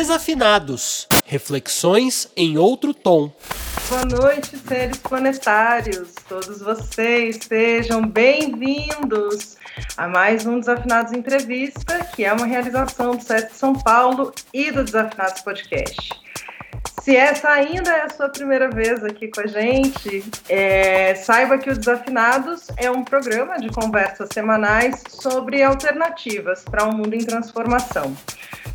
Desafinados Reflexões em outro tom. Boa noite, seres planetários. Todos vocês sejam bem-vindos a mais um Desafinados Entrevista, que é uma realização do SESC São Paulo e do Desafinados Podcast. Se essa ainda é a sua primeira vez aqui com a gente, é, saiba que o Desafinados é um programa de conversas semanais sobre alternativas para um mundo em transformação,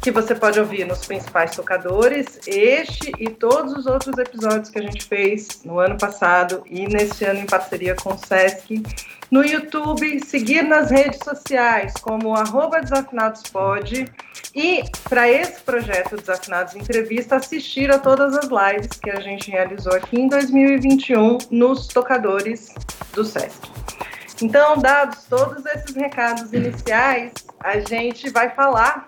que você pode ouvir nos principais tocadores, este e todos os outros episódios que a gente fez no ano passado e neste ano em parceria com o SESC no YouTube, seguir nas redes sociais como arroba desafinadospod e para esse projeto Desafinados Entrevista, assistir a todas as lives que a gente realizou aqui em 2021 nos tocadores do SESC. Então, dados todos esses recados iniciais, a gente vai falar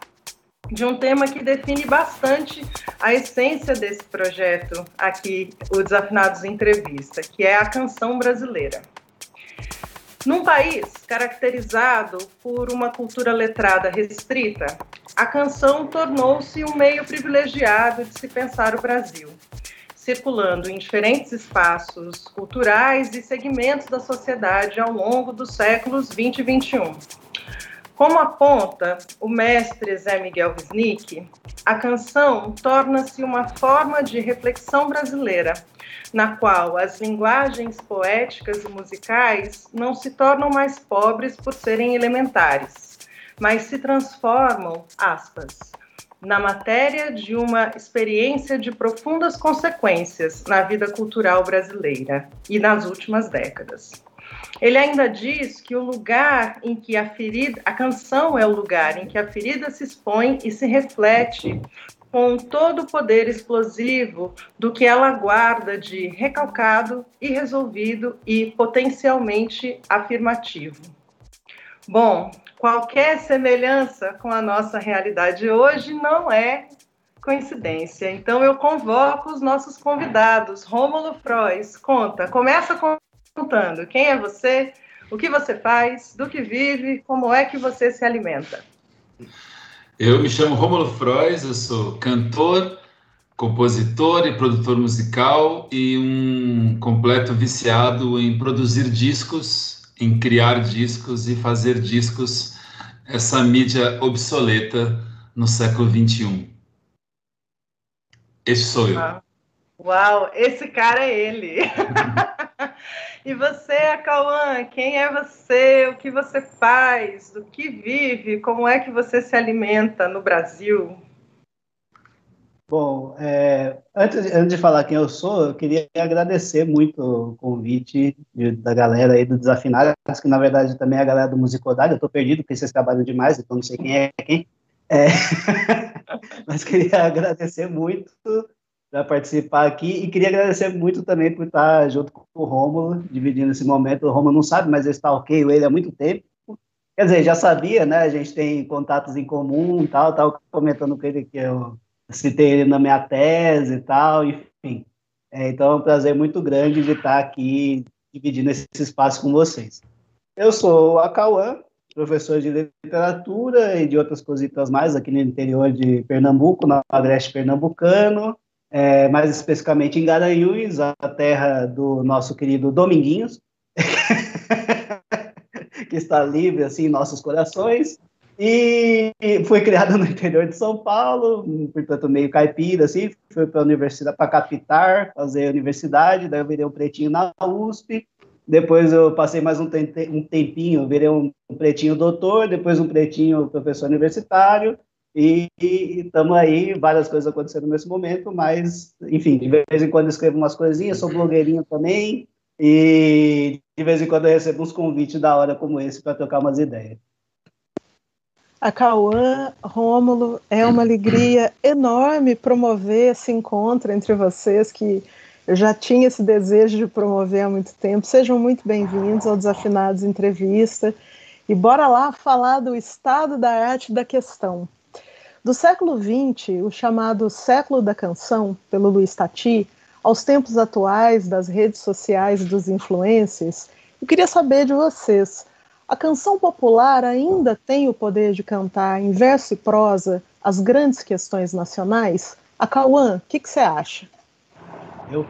de um tema que define bastante a essência desse projeto aqui, o Desafinados Entrevista, que é a canção brasileira. Num país caracterizado por uma cultura letrada restrita, a canção tornou-se um meio privilegiado de se pensar o Brasil, circulando em diferentes espaços culturais e segmentos da sociedade ao longo dos séculos 20 e 21. Como aponta o mestre Zé Miguel Wisnik, a canção torna-se uma forma de reflexão brasileira na qual as linguagens poéticas e musicais não se tornam mais pobres por serem elementares, mas se transformam, aspas, na matéria de uma experiência de profundas consequências na vida cultural brasileira e nas últimas décadas. Ele ainda diz que o lugar em que a ferida, a canção é o lugar em que a ferida se expõe e se reflete com todo o poder explosivo do que ela guarda de recalcado, irresolvido e potencialmente afirmativo. Bom, qualquer semelhança com a nossa realidade hoje não é coincidência. Então eu convoco os nossos convidados. Rômulo Frois, conta, começa contando quem é você, o que você faz, do que vive, como é que você se alimenta. Eu me chamo Romulo Frois, eu sou cantor, compositor e produtor musical e um completo viciado em produzir discos, em criar discos e fazer discos, essa mídia obsoleta no século XXI. Esse sou eu. Uau, esse cara é ele. E você, Cauã, quem é você? O que você faz? Do que vive? Como é que você se alimenta no Brasil? Bom, é, antes, de, antes de falar quem eu sou, eu queria agradecer muito o convite de, da galera aí do Desafinado, que na verdade também é a galera do Musicodade, eu estou perdido porque vocês trabalham demais, então não sei quem é quem. É, mas queria agradecer muito para participar aqui e queria agradecer muito também por estar junto com o Rômulo, dividindo esse momento. O Rômulo não sabe, mas eu stalkeio ele há muito tempo. Quer dizer, já sabia, né? A gente tem contatos em comum e tal, estava comentando com ele que eu citei ele na minha tese e tal, enfim. É, então é um prazer muito grande de estar aqui dividindo esse espaço com vocês. Eu sou a Cauã, professor de literatura e de outras cositas mais aqui no interior de Pernambuco, no agreste pernambucano é, mais especificamente em Garanhuns, a terra do nosso querido Dominguinhos, que está livre assim em nossos corações. E foi criado no interior de São Paulo, portanto meio caipira, assim, fui para a universidade, para captar, fazer universidade, daí eu virei um pretinho na USP, depois eu passei mais um, tempinho, virei um pretinho doutor, depois um pretinho professor universitário, e estamos aí, várias coisas acontecendo nesse momento, mas, enfim, de vez em quando escrevo umas coisinhas, sou blogueirinho também, e de vez em quando eu recebo uns convites da hora como esse para trocar umas ideias. A Cauã, Rômulo, é uma alegria enorme promover esse encontro entre vocês, que eu já tinha esse desejo de promover há muito tempo. Sejam muito bem-vindos ao Desafinados Entrevista. E bora lá falar do estado da arte da questão. Do século XX, o chamado século da canção, pelo Luiz Tati, aos tempos atuais das redes sociais e dos influencers, eu queria saber de vocês: a canção popular ainda tem o poder de cantar em verso e prosa as grandes questões nacionais? A Cauã, o que, você acha? Eu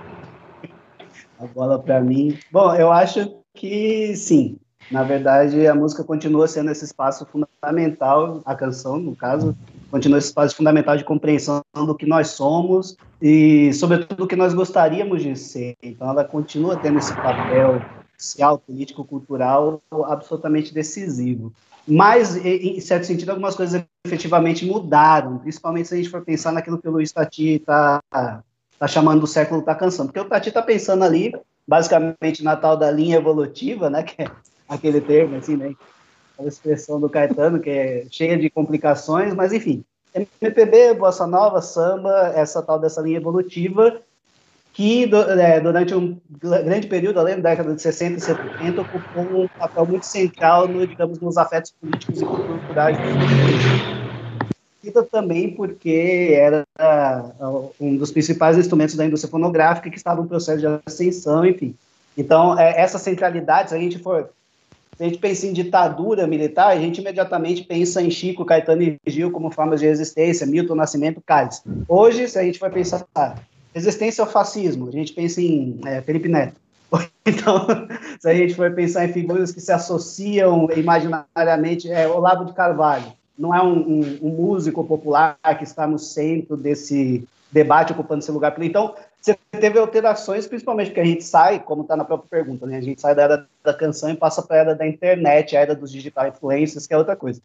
a bola para mim. Bom, eu acho que sim. Na verdade, a música continua sendo esse espaço fundamental, a canção, no caso, continua esse espaço fundamental de compreensão do que nós somos e, sobretudo, do que nós gostaríamos de ser. Então, ela continua tendo esse papel social, político, cultural absolutamente decisivo. Mas, em certo sentido, algumas coisas efetivamente mudaram, principalmente se a gente for pensar naquilo que o Luiz Tati está tá chamando do século da canção. Porque o Tati está pensando ali, basicamente, na tal da linha evolutiva, né, que é aquele termo, assim, né, a expressão do Caetano, que é cheia de complicações, mas enfim. MPB, bossa nova, samba, essa tal dessa linha evolutiva, que é, durante um grande período, além da década de 60 e 70, ocupou um papel muito central, no, digamos, nos afetos políticos e culturais também porque era uh, um dos principais instrumentos da indústria fonográfica que estava em processo de ascensão, enfim. Então, é, essa centralidade, se a gente for se a gente pensa em ditadura militar, a gente imediatamente pensa em Chico, Caetano e Gil como formas de resistência, Milton Nascimento, Cálice. Hoje, se a gente for pensar resistência ao fascismo, a gente pensa em é, Felipe Neto. Então, se a gente for pensar em figuras que se associam imaginariamente, é Olavo de Carvalho, não é um, um, um, músico popular que está no centro desse debate, ocupando esse lugar. Então, você teve alterações, principalmente porque a gente sai, como está na própria pergunta, né? a gente sai da era da canção e passa para a era da internet, a era dos digital influencers, que é outra coisa.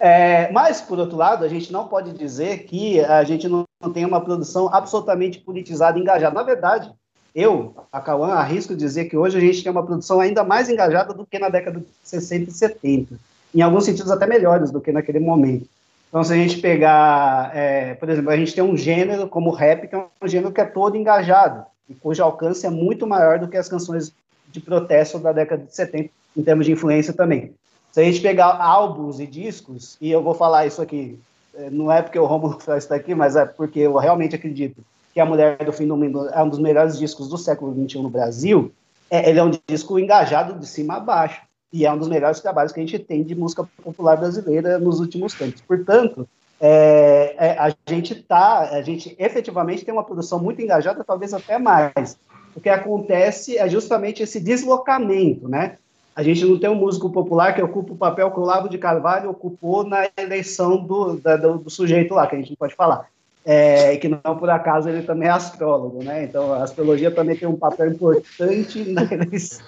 É, mas, por outro lado, a gente não pode dizer que a gente não, não tem uma produção absolutamente politizada e engajada. Na verdade, eu, a Cauã, arrisco dizer que hoje a gente tem uma produção ainda mais engajada do que na década de 60 e 70 em alguns sentidos até melhores do que naquele momento. Então, se a gente pegar, é, por exemplo, a gente tem um gênero como rap, que é um gênero que é todo engajado, e cujo alcance é muito maior do que as canções de protesto da década de 70, em termos de influência também. Se a gente pegar álbuns e discos, e eu vou falar isso aqui, é, não é porque o Romulo está aqui, mas é porque eu realmente acredito que A Mulher do Fim do Mundo é um dos melhores discos do século XXI no Brasil, é, ele é um disco engajado de cima a baixo e é um dos melhores trabalhos que a gente tem de música popular brasileira nos últimos tempos. Portanto, é, é, a gente tá, a gente efetivamente tem uma produção muito engajada, talvez até mais. O que acontece é justamente esse deslocamento, né? A gente não tem um músico popular que ocupa o papel que o Lavo de Carvalho ocupou na eleição do, da, do, do, sujeito lá, que a gente não pode falar. É, que não por acaso ele também é astrólogo, né? Então a astrologia também tem um papel importante na eleição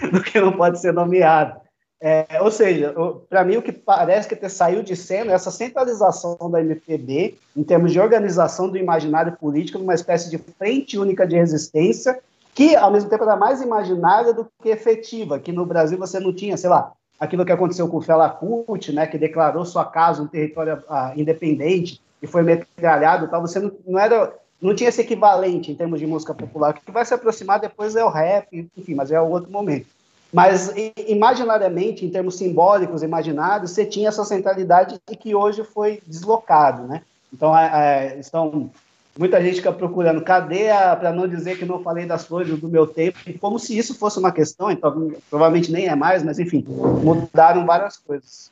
do que não pode ser nomeado. É, ou seja, para mim o que parece que ter saiu de cena é essa centralização da MPB em termos de organização do imaginário político numa espécie de frente única de resistência que ao mesmo tempo era mais imaginária do que efetiva, que no Brasil você não tinha, sei lá, aquilo que aconteceu com o Fela Kuti, né, que declarou sua casa um território ah, independente e foi metralhado, tal, você não, não era não tinha esse equivalente em termos de música popular. O que vai se aproximar depois é o rap, enfim, mas é outro momento. Mas imaginariamente, em termos simbólicos, imaginários, você tinha essa centralidade que hoje foi deslocado, né? Então, é, é, estão muita gente fica procurando cadê a para não dizer que não falei das flores do meu tempo, como se isso fosse uma questão, então provavelmente nem é mais, mas enfim, mudaram várias coisas.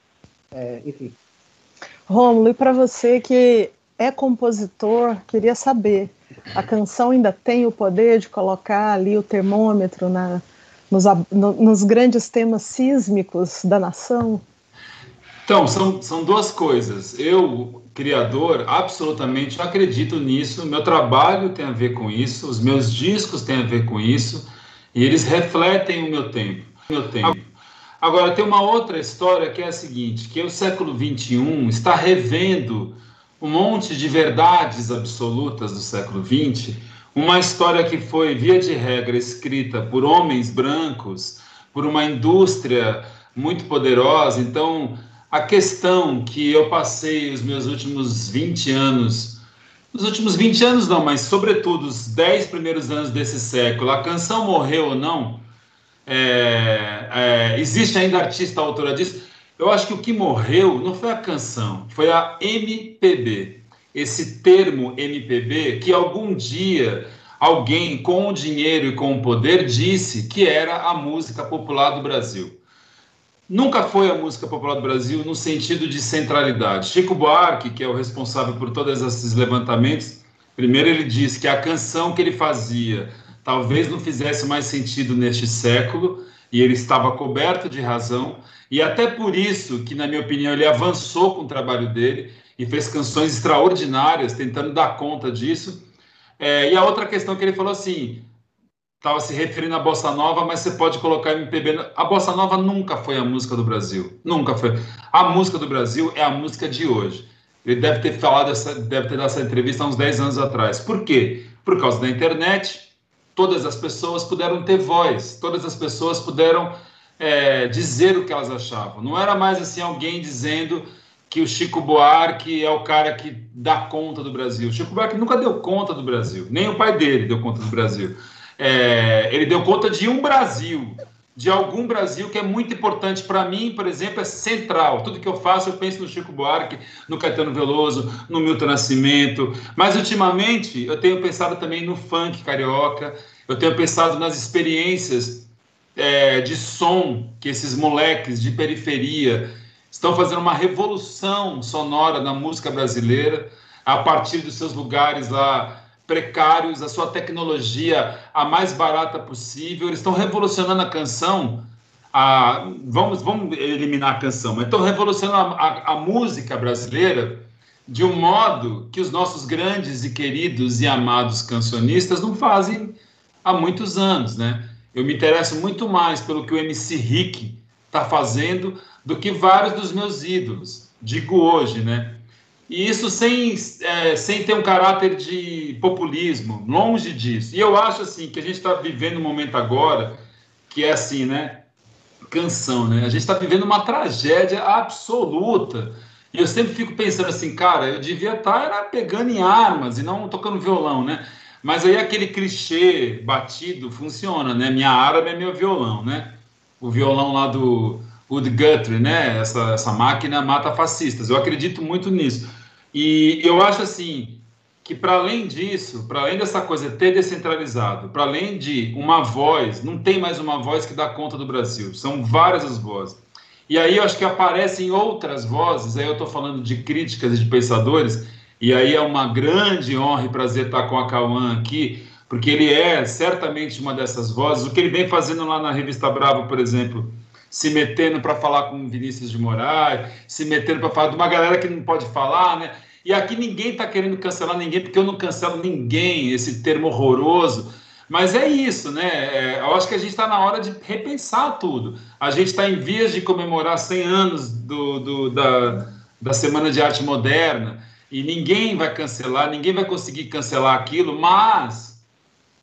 É, enfim. Romulo, e para você que é compositor, queria saber, a canção ainda tem o poder de colocar ali o termômetro na, nos, no, nos grandes temas sísmicos da nação? Então, são, são duas coisas. Eu, criador, absolutamente acredito nisso. Meu trabalho tem a ver com isso, os meus discos têm a ver com isso, e eles refletem o meu tempo. Meu tempo. Agora, tem uma outra história que é a seguinte, que o século XXI está revendo um monte de verdades absolutas do século XX, uma história que foi, via de regra, escrita por homens brancos, por uma indústria muito poderosa. Então, a questão que eu passei os meus últimos 20 anos, os últimos 20 anos não, mas sobretudo os 10 primeiros anos desse século, a canção morreu ou não? É, é, existe ainda artista autora disso? Eu acho que o que morreu não foi a canção, foi a MPB. Esse termo MPB que algum dia alguém com o dinheiro e com o poder disse que era a música popular do Brasil. nunca foi a música popular do Brasil no sentido de centralidade. Chico Buarque, que é o responsável por todos esses levantamentos, primeiro ele disse que a canção que ele fazia talvez não fizesse mais sentido neste século, e ele estava coberto de razão, e até por isso que, na minha opinião, ele avançou com o trabalho dele e fez canções extraordinárias, tentando dar conta disso. É, e a outra questão que ele falou assim, estava se referindo à bossa nova, mas você pode colocar MPB. A bossa nova nunca foi a música do Brasil, nunca foi. A música do Brasil é a música de hoje. Ele deve ter falado essa, deve ter dado essa entrevista há uns 10 anos atrás. Por quê? Por causa da internet, todas as pessoas puderam ter voz, todas as pessoas puderam é, dizer o que elas achavam. Não era mais assim alguém dizendo que o Chico Buarque é o cara que dá conta do Brasil. O Chico Buarque nunca deu conta do Brasil, nem o pai dele deu conta do Brasil. É, ele deu conta de um Brasil, de algum Brasil que é muito importante para mim, por exemplo, é central. Tudo que eu faço, eu penso no Chico Buarque, no Caetano Veloso, no Milton Nascimento. Mas ultimamente eu tenho pensado também no funk carioca, eu tenho pensado nas experiências é, de som que esses moleques de periferia estão fazendo uma revolução sonora na música brasileira a partir dos seus lugares lá precários, a sua tecnologia a mais barata possível. Eles estão revolucionando a canção. A, vamos, vamos eliminar a canção, mas estão revolucionando a, a, a música brasileira de um modo que os nossos grandes e queridos e amados cancionistas não fazem há muitos anos, né? Eu me interesso muito mais pelo que o MC Rick está fazendo do que vários dos meus ídolos, digo hoje, né? E isso sem, é, sem ter um caráter de populismo, longe disso. E eu acho assim que a gente está vivendo um momento agora que é assim, né? Canção, né? A gente está vivendo uma tragédia absoluta. E eu sempre fico pensando assim, cara, eu devia estar tá, pegando em armas e não tocando violão, né? Mas aí aquele clichê batido funciona, né? Minha árabe é meu violão, né? O violão lá do Wood Guthrie, né? Essa, essa máquina mata fascistas. Eu acredito muito nisso. E eu acho assim que para além disso, para além dessa coisa ter descentralizado, para além de uma voz, não tem mais uma voz que dá conta do Brasil. São várias as vozes. E aí eu acho que aparecem outras vozes. Aí eu estou falando de críticas e de pensadores. E aí é uma grande honra e prazer estar com a Cauã aqui, porque ele é certamente uma dessas vozes. O que ele vem fazendo lá na revista Bravo, por exemplo, se metendo para falar com Vinícius de Moraes, se metendo para falar de uma galera que não pode falar, né? E aqui ninguém está querendo cancelar ninguém, porque eu não cancelo ninguém, esse termo horroroso. Mas é isso, né? É, eu acho que a gente está na hora de repensar tudo. A gente está em vias de comemorar 100 anos do, do, da, da Semana de Arte Moderna e ninguém vai cancelar, ninguém vai conseguir cancelar aquilo, mas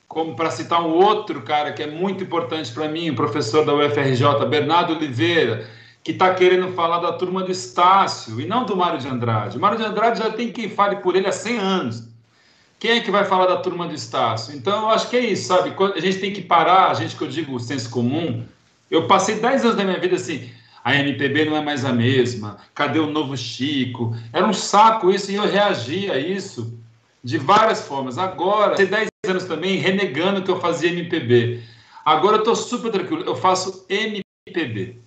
como para citar um outro cara que é muito importante para mim, o professor da UFRJ, Bernardo Oliveira, que está querendo falar da turma do Estácio e não do Mário de Andrade. O Mário de Andrade já tem quem fale por ele há 100 anos. Quem é que vai falar da turma do Estácio? Então, eu acho que é isso, sabe? A gente tem que parar, a gente que eu digo o senso comum. Eu passei 10 anos da minha vida assim, a MPB não é mais a mesma, cadê o novo Chico? Era um saco isso e eu reagia a isso de várias formas. Agora, tem 10 anos também renegando que eu fazia MPB. Agora eu estou super tranquilo, eu faço MPB,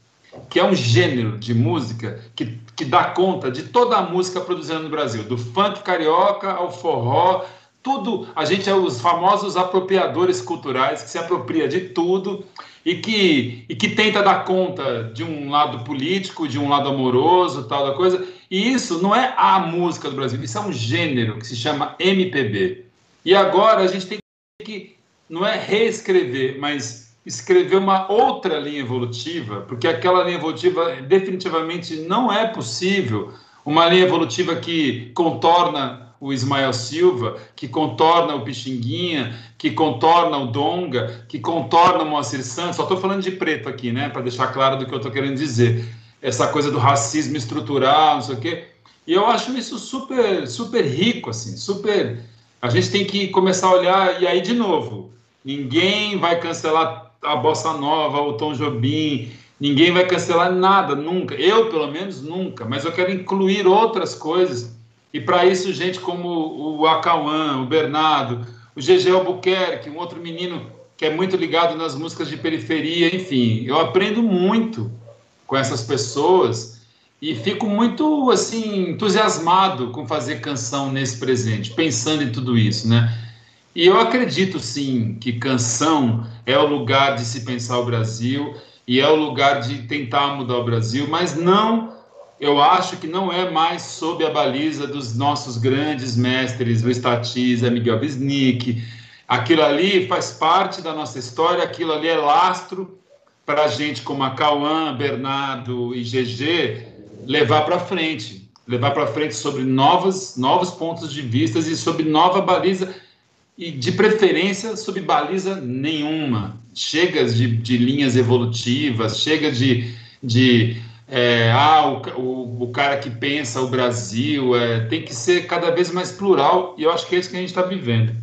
que é um gênero de música que, que dá conta de toda a música produzida no Brasil, do funk carioca ao forró, tudo. A gente é os famosos apropriadores culturais que se apropria de tudo e que, e que tenta dar conta de um lado político, de um lado amoroso, tal da coisa. E isso não é a música do Brasil, isso é um gênero que se chama MPB. E agora a gente tem que, não é reescrever, mas escrever uma outra linha evolutiva, porque aquela linha evolutiva definitivamente não é possível. Uma linha evolutiva que contorna o Ismael Silva, que contorna o Pixinguinha, que contorna o Donga, que contorna o Moacir Santos. Só estou falando de preto aqui, né, para deixar claro do que eu estou querendo dizer. Essa coisa do racismo estrutural, não sei o quê. E eu acho isso super, super rico, assim, super a gente tem que começar a olhar, e aí, de novo, ninguém vai cancelar a Bossa Nova, o Tom Jobim, ninguém vai cancelar nada, nunca. Eu, pelo menos, nunca. Mas eu quero incluir outras coisas. E para isso, gente como o Acauã, o Bernardo, o GG Albuquerque, um outro menino que é muito ligado nas músicas de periferia, enfim, eu aprendo muito com essas pessoas e fico muito assim entusiasmado com fazer canção nesse presente, pensando em tudo isso, né? E eu acredito sim que canção é o lugar de se pensar o Brasil e é o lugar de tentar mudar o Brasil, mas não, eu acho que não é mais sob a baliza dos nossos grandes mestres, Luiz Tatiza, Miguel Bisnick. Aquilo ali faz parte da nossa história, aquilo ali é lastro para gente como a Cauã, Bernardo e GG levar para frente, levar para frente sobre novos, novos pontos de vista e sobre nova baliza e de preferência sob baliza nenhuma. Chega de, de linhas evolutivas, chega de, de é, ah, o, o, o, cara que pensa o Brasil, é, tem que ser cada vez mais plural, e eu acho que é isso que a gente está vivendo.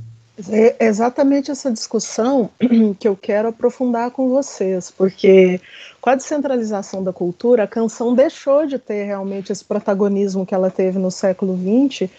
É exatamente essa discussão que eu quero aprofundar com vocês, porque com a descentralização da cultura, a canção deixou de ter realmente esse protagonismo que ela teve no século XX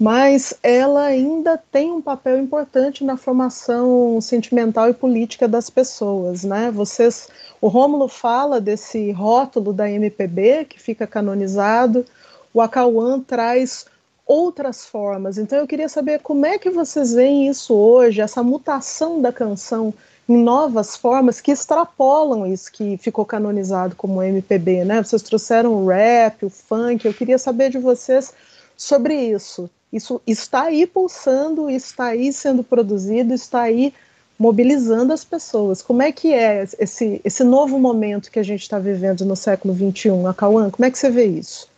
mas ela ainda tem um papel importante na formação sentimental e política das pessoas, né? Vocês, o Rômulo fala desse rótulo da MPB que fica canonizado, o Acauã traz outras formas. Então eu queria saber como é que vocês veem isso hoje, essa mutação da canção em novas formas que extrapolam isso que ficou canonizado como MPB, né? Vocês trouxeram o rap, o funk. Eu queria saber de vocês sobre isso. Isso está aí pulsando, está aí sendo produzido, está aí mobilizando as pessoas. Como é que é esse, esse novo momento que a gente está vivendo no século XXI? A Cauã, como é que você vê isso?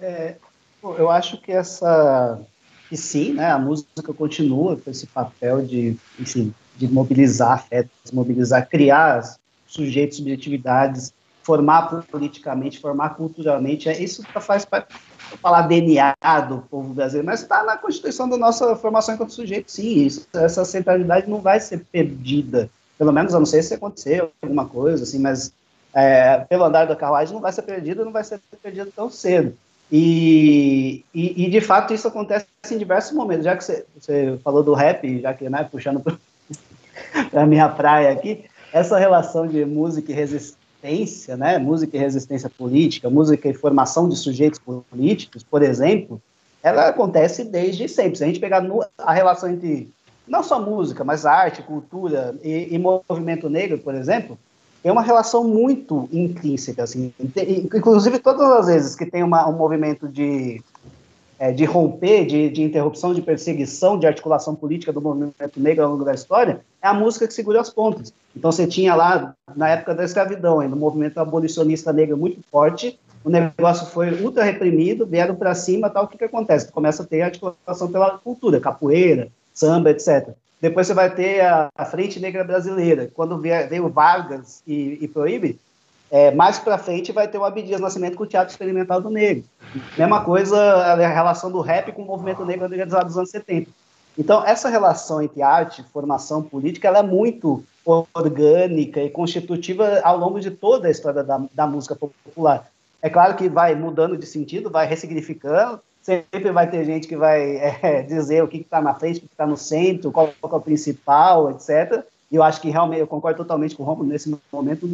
É, eu acho que essa que sim, né, a música continua com esse papel de, enfim, de mobilizar afetos, mobilizar, criar sujeitos, subjetividades, formar politicamente, formar culturalmente. É, isso faz parte falar DNA do povo brasileiro, mas está na constituição da nossa formação enquanto sujeito, sim. Isso, essa centralidade não vai ser perdida. Pelo menos, eu não sei se aconteceu alguma coisa, assim, mas é, pelo andar da carruagem não vai ser perdida, não vai ser perdida tão cedo. E, e, e, de fato isso acontece em diversos momentos. Já que você, você falou do rap, já que né, puxando para a minha praia aqui, essa relação de música e resistência né, música e resistência política, música e formação de sujeitos políticos, por exemplo, ela acontece desde sempre. Se a gente pegar no, a relação entre não só música, mas arte, cultura e, e, movimento negro, por exemplo, é uma relação muito intrínseca. Assim, inclusive, todas as vezes que tem uma, um movimento de é, de romper, de, de, interrupção, de perseguição, de articulação política do movimento negro ao longo da história, é a música que segura as pontas. Então você tinha lá, na época da escravidão, um movimento abolicionista negro muito forte, o negócio foi ultra reprimido, vieram para cima, tal, o que, que acontece? Começa a ter articulação pela cultura, capoeira, samba, etc. Depois você vai ter a, a Frente Negra Brasileira, quando veio Vargas e, e Proíbe, é, mais para frente vai ter o Abdias Nascimento com o Teatro Experimental do Negro. Mesma coisa a relação do rap com o movimento negro organizado dos anos 70. Então, essa relação entre arte, formação política, ela é muito orgânica e constitutiva ao longo de toda a história da, da música popular. É claro que vai mudando de sentido, vai ressignificando, sempre vai ter gente que vai é, dizer o que está na frente, o que está no centro, qual, qual é o principal, etc. E eu acho que realmente eu concordo totalmente com o Romulo nesse momento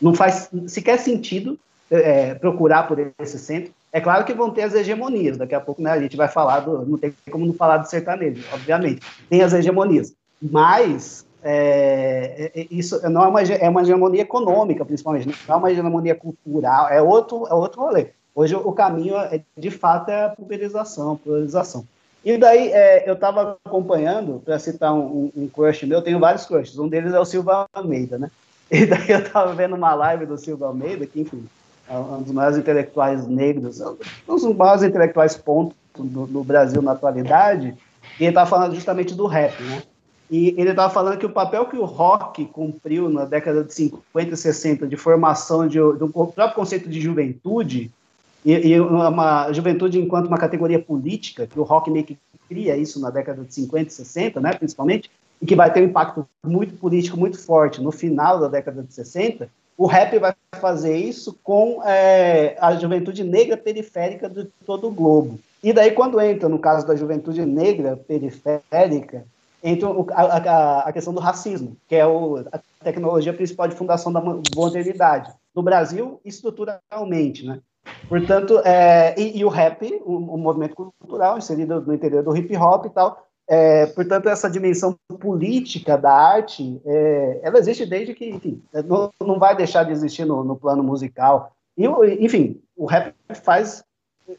não faz sequer sentido é, procurar por esse centro. É claro que vão ter as hegemonias, daqui a pouco né, a gente vai falar, do, não tem como não falar do sertanejo, obviamente. Tem as hegemonias, mas é, é, é isso não é uma, é uma hegemonia econômica, principalmente, não é uma hegemonia cultural, é outro, é outro rolê. Hoje o caminho, é, de fato, é a pulverização, a polarização. E daí é, eu estava acompanhando, para citar um, um, crush meu, eu tenho vários crushes, um deles é o Silva Almeida, né? E daí eu estava vendo uma live do Silvio Almeida, que, enfim, é um dos maiores intelectuais negros, um dos maiores intelectuais pontos no, no Brasil na atualidade, e ele estava falando justamente do rap, né? E ele estava falando que o papel que o rock cumpriu na década de 50 e 60 de formação de, do próprio conceito de juventude, e, e, uma juventude enquanto uma categoria política, que o rock meio que cria isso na década de 50 e 60, né, principalmente, e que vai ter um impacto muito político muito forte no final da década de 60, o rap vai fazer isso com é, a juventude negra periférica de todo o globo. E daí, quando entra, no caso da juventude negra periférica, entra a, a, a questão do racismo, que é o, a tecnologia principal de fundação da modernidade. no Brasil estruturalmente, né? Portanto, é, e, e, o rap, um, um, movimento cultural inserido no interior do hip hop e tal, é, portanto, essa dimensão política da arte, é, ela existe desde que, enfim, não, não vai deixar de existir no, no plano musical. E, enfim, o rap faz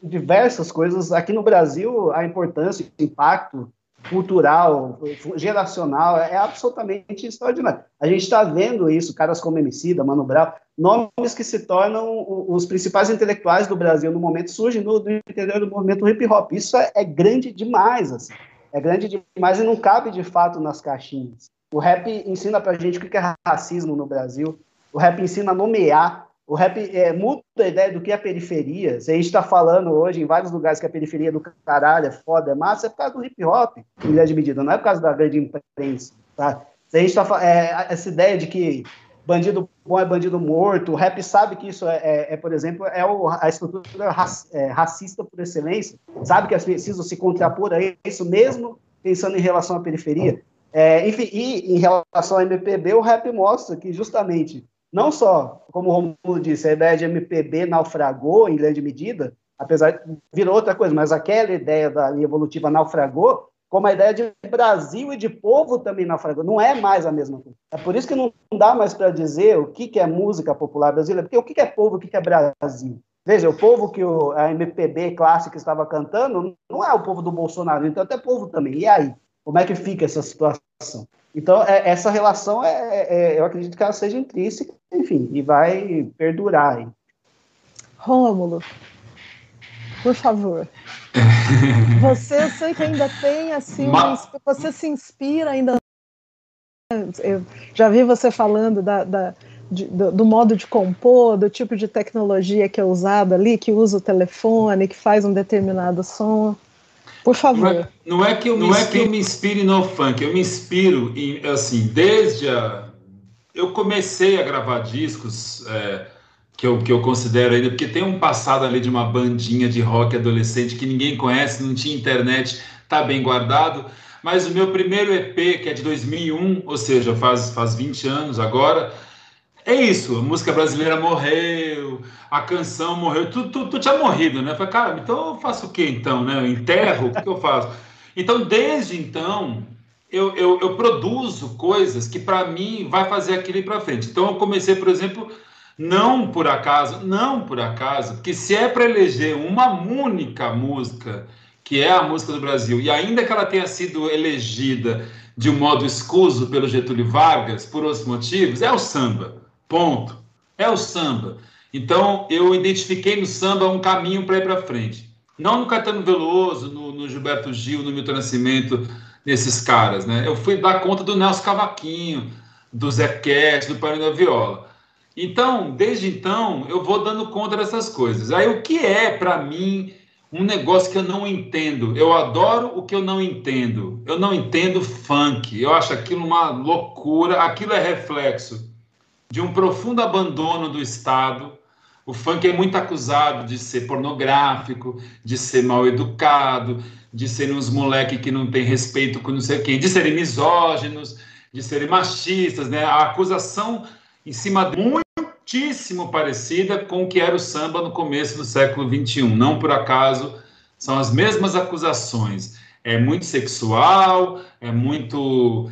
diversas coisas. Aqui no Brasil, a importância, o impacto cultural, geracional, é absolutamente extraordinário. A gente está vendo isso, caras como Emicida, Mano Brown, nomes que se tornam os principais intelectuais do Brasil no momento, surgem no, no interior do movimento hip hop. Isso é, é grande demais, assim. É grande demais e não cabe de fato nas caixinhas. O rap ensina pra gente o que é racismo no Brasil. O rap ensina a nomear o rap é, muda a ideia do que é periferia. Gente está falando hoje em vários lugares que a periferia do caralho é foda, é massa, é por causa do hip hop, em grande medida, não é por causa da grande imprensa. Tá? Gente está é, essa ideia de que bandido bom é bandido morto, o rap sabe que isso é, é, é por exemplo, é o, a estrutura raci, é, racista por excelência, sabe que é preciso se contrapor a isso mesmo pensando em relação à periferia. É, enfim, e em relação ao MPB, o rap mostra que justamente não só, como o Romulo disse, a ideia de MPB naufragou em grande medida, apesar de virou outra coisa, mas aquela ideia da linha evolutiva naufragou, como a ideia de Brasil e de povo também naufragou. Não é mais a mesma coisa. É por isso que não dá mais para dizer o que, que é música popular brasileira, porque o que, que é povo, o que, que é Brasil? Veja, o povo que o, a MPB clássica estava cantando não é o povo do Bolsonaro, então é povo também. E aí? Como é que fica essa situação? Então, é, essa relação, é, é, é, eu acredito que ela seja intrínseca, enfim, e vai perdurar. Hein? Rômulo, por favor. Você, eu sei que ainda tem, assim, Mas... você se inspira ainda. Eu já vi você falando da, da de, do, do, modo de compor, do tipo de tecnologia que é usada ali, que usa o telefone, que faz um determinado som. Por favor. Não é, não é que, eu, não é que eu me inspire no funk, eu me inspiro em, assim, desde a. Eu comecei a gravar discos é, que, eu, que eu considero ainda, porque tem um passado ali de uma bandinha de rock adolescente que ninguém conhece, não tinha internet, tá bem guardado. Mas o meu primeiro EP, que é de 2001, ou seja, faz, faz 20 anos agora, é isso, a música brasileira morreu, a canção morreu, tu, tu, tu tinha morrido, né? Falei, cara, então eu faço o que então, né? Eu enterro, o que, que eu faço? Então, desde então, eu, eu, eu produzo coisas que para mim vai fazer aquilo ir para frente. Então, eu comecei, por exemplo, não por acaso, não por acaso, porque se é para eleger uma única música, que é a música do Brasil, e ainda que ela tenha sido elegida de um modo escuso pelo Getúlio Vargas, por outros motivos, é o samba. Ponto. É o samba. Então, eu identifiquei no samba um caminho para ir para frente. Não no Caetano Veloso, no, no, Gilberto Gil, no Milton Nascimento, nesses caras, né? Eu fui dar conta do Nelson Cavaquinho, do Zé Cat, do Paulinho da Viola. Então, desde então, eu vou dando conta dessas coisas. Aí, o que é, para mim, um negócio que eu não entendo? Eu adoro o que eu não entendo. Eu não entendo funk. Eu acho aquilo uma loucura. Aquilo é reflexo de um profundo abandono do Estado. O funk é muito acusado de ser pornográfico, de ser mal educado, de serem uns moleques que não têm respeito com não sei quem, de serem misóginos, de serem machistas, né? A acusação em cima de muitíssimo parecida com o que era o samba no começo do século XXI. Não por acaso são as mesmas acusações. É muito sexual, é muito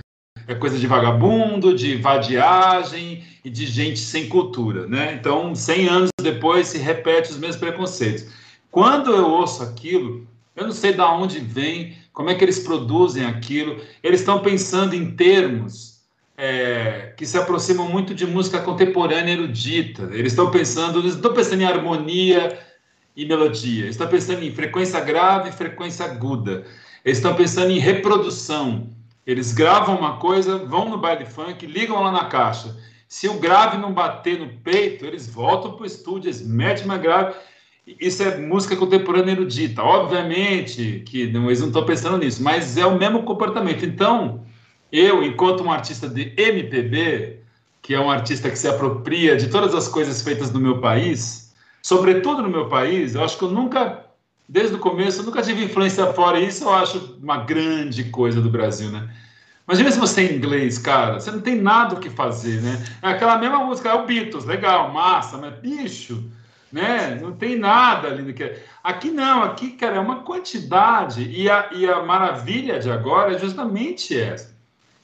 é coisa de vagabundo, de vadiagem e de gente sem cultura, né? Então, 100 anos depois se repete os mesmos preconceitos. Quando eu ouço aquilo, eu não sei de onde vem, como é que eles produzem aquilo. Eles estão pensando em termos é, que se aproximam muito de música contemporânea erudita. Eles estão pensando, eles estão pensando em harmonia e melodia. Eles estão pensando em frequência grave e frequência aguda. Eles estão pensando em reprodução eles gravam uma coisa, vão no baile funk, ligam lá na caixa. Se o grave não bater no peito, eles voltam para o estúdio, eles metem uma grave. Isso é música contemporânea erudita. Obviamente que não, eles não estão pensando nisso, mas é o mesmo comportamento. Então, eu, enquanto um artista de MPB, que é um artista que se apropria de todas as coisas feitas no meu país, sobretudo no meu país, eu acho que eu nunca desde o começo, eu nunca tive influência fora, isso eu acho uma grande coisa do Brasil, né? Imagina se você é inglês, cara, você não tem nada o que fazer, né? É aquela mesma música, é o Beatles, legal, massa, mas bicho, né? Não tem nada ali. Que... Aqui não, aqui, cara, é uma quantidade. E a, e a maravilha de agora é justamente essa.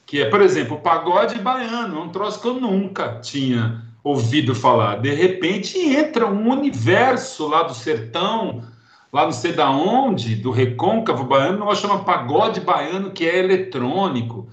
Que é, por exemplo, o pagode baiano, é um troço que eu nunca tinha ouvido falar. De repente entra um universo lá do sertão, lá não sei da onde, do recôncavo baiano, nós chama pagode baiano, que é eletrônico,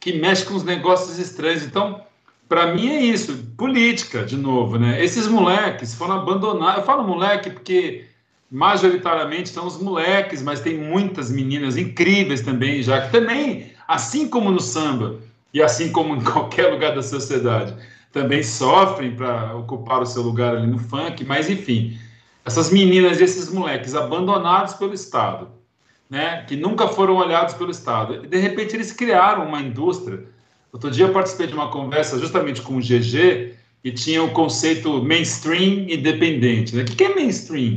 que mexe com os negócios estranhos. Então, para mim é isso, política, de novo, né? Esses moleques foram abandonados. Eu falo moleque porque majoritariamente são os moleques, mas tem muitas meninas incríveis também, já que também, assim como no samba e assim como em qualquer lugar da sociedade, também sofrem para ocupar o seu lugar ali no funk, mas enfim, essas meninas e esses moleques abandonados pelo Estado, né, que nunca foram olhados pelo Estado, e de repente eles criaram uma indústria. Outro dia eu participei de uma conversa justamente com o GG e tinha o conceito mainstream independente. Né? O que é mainstream?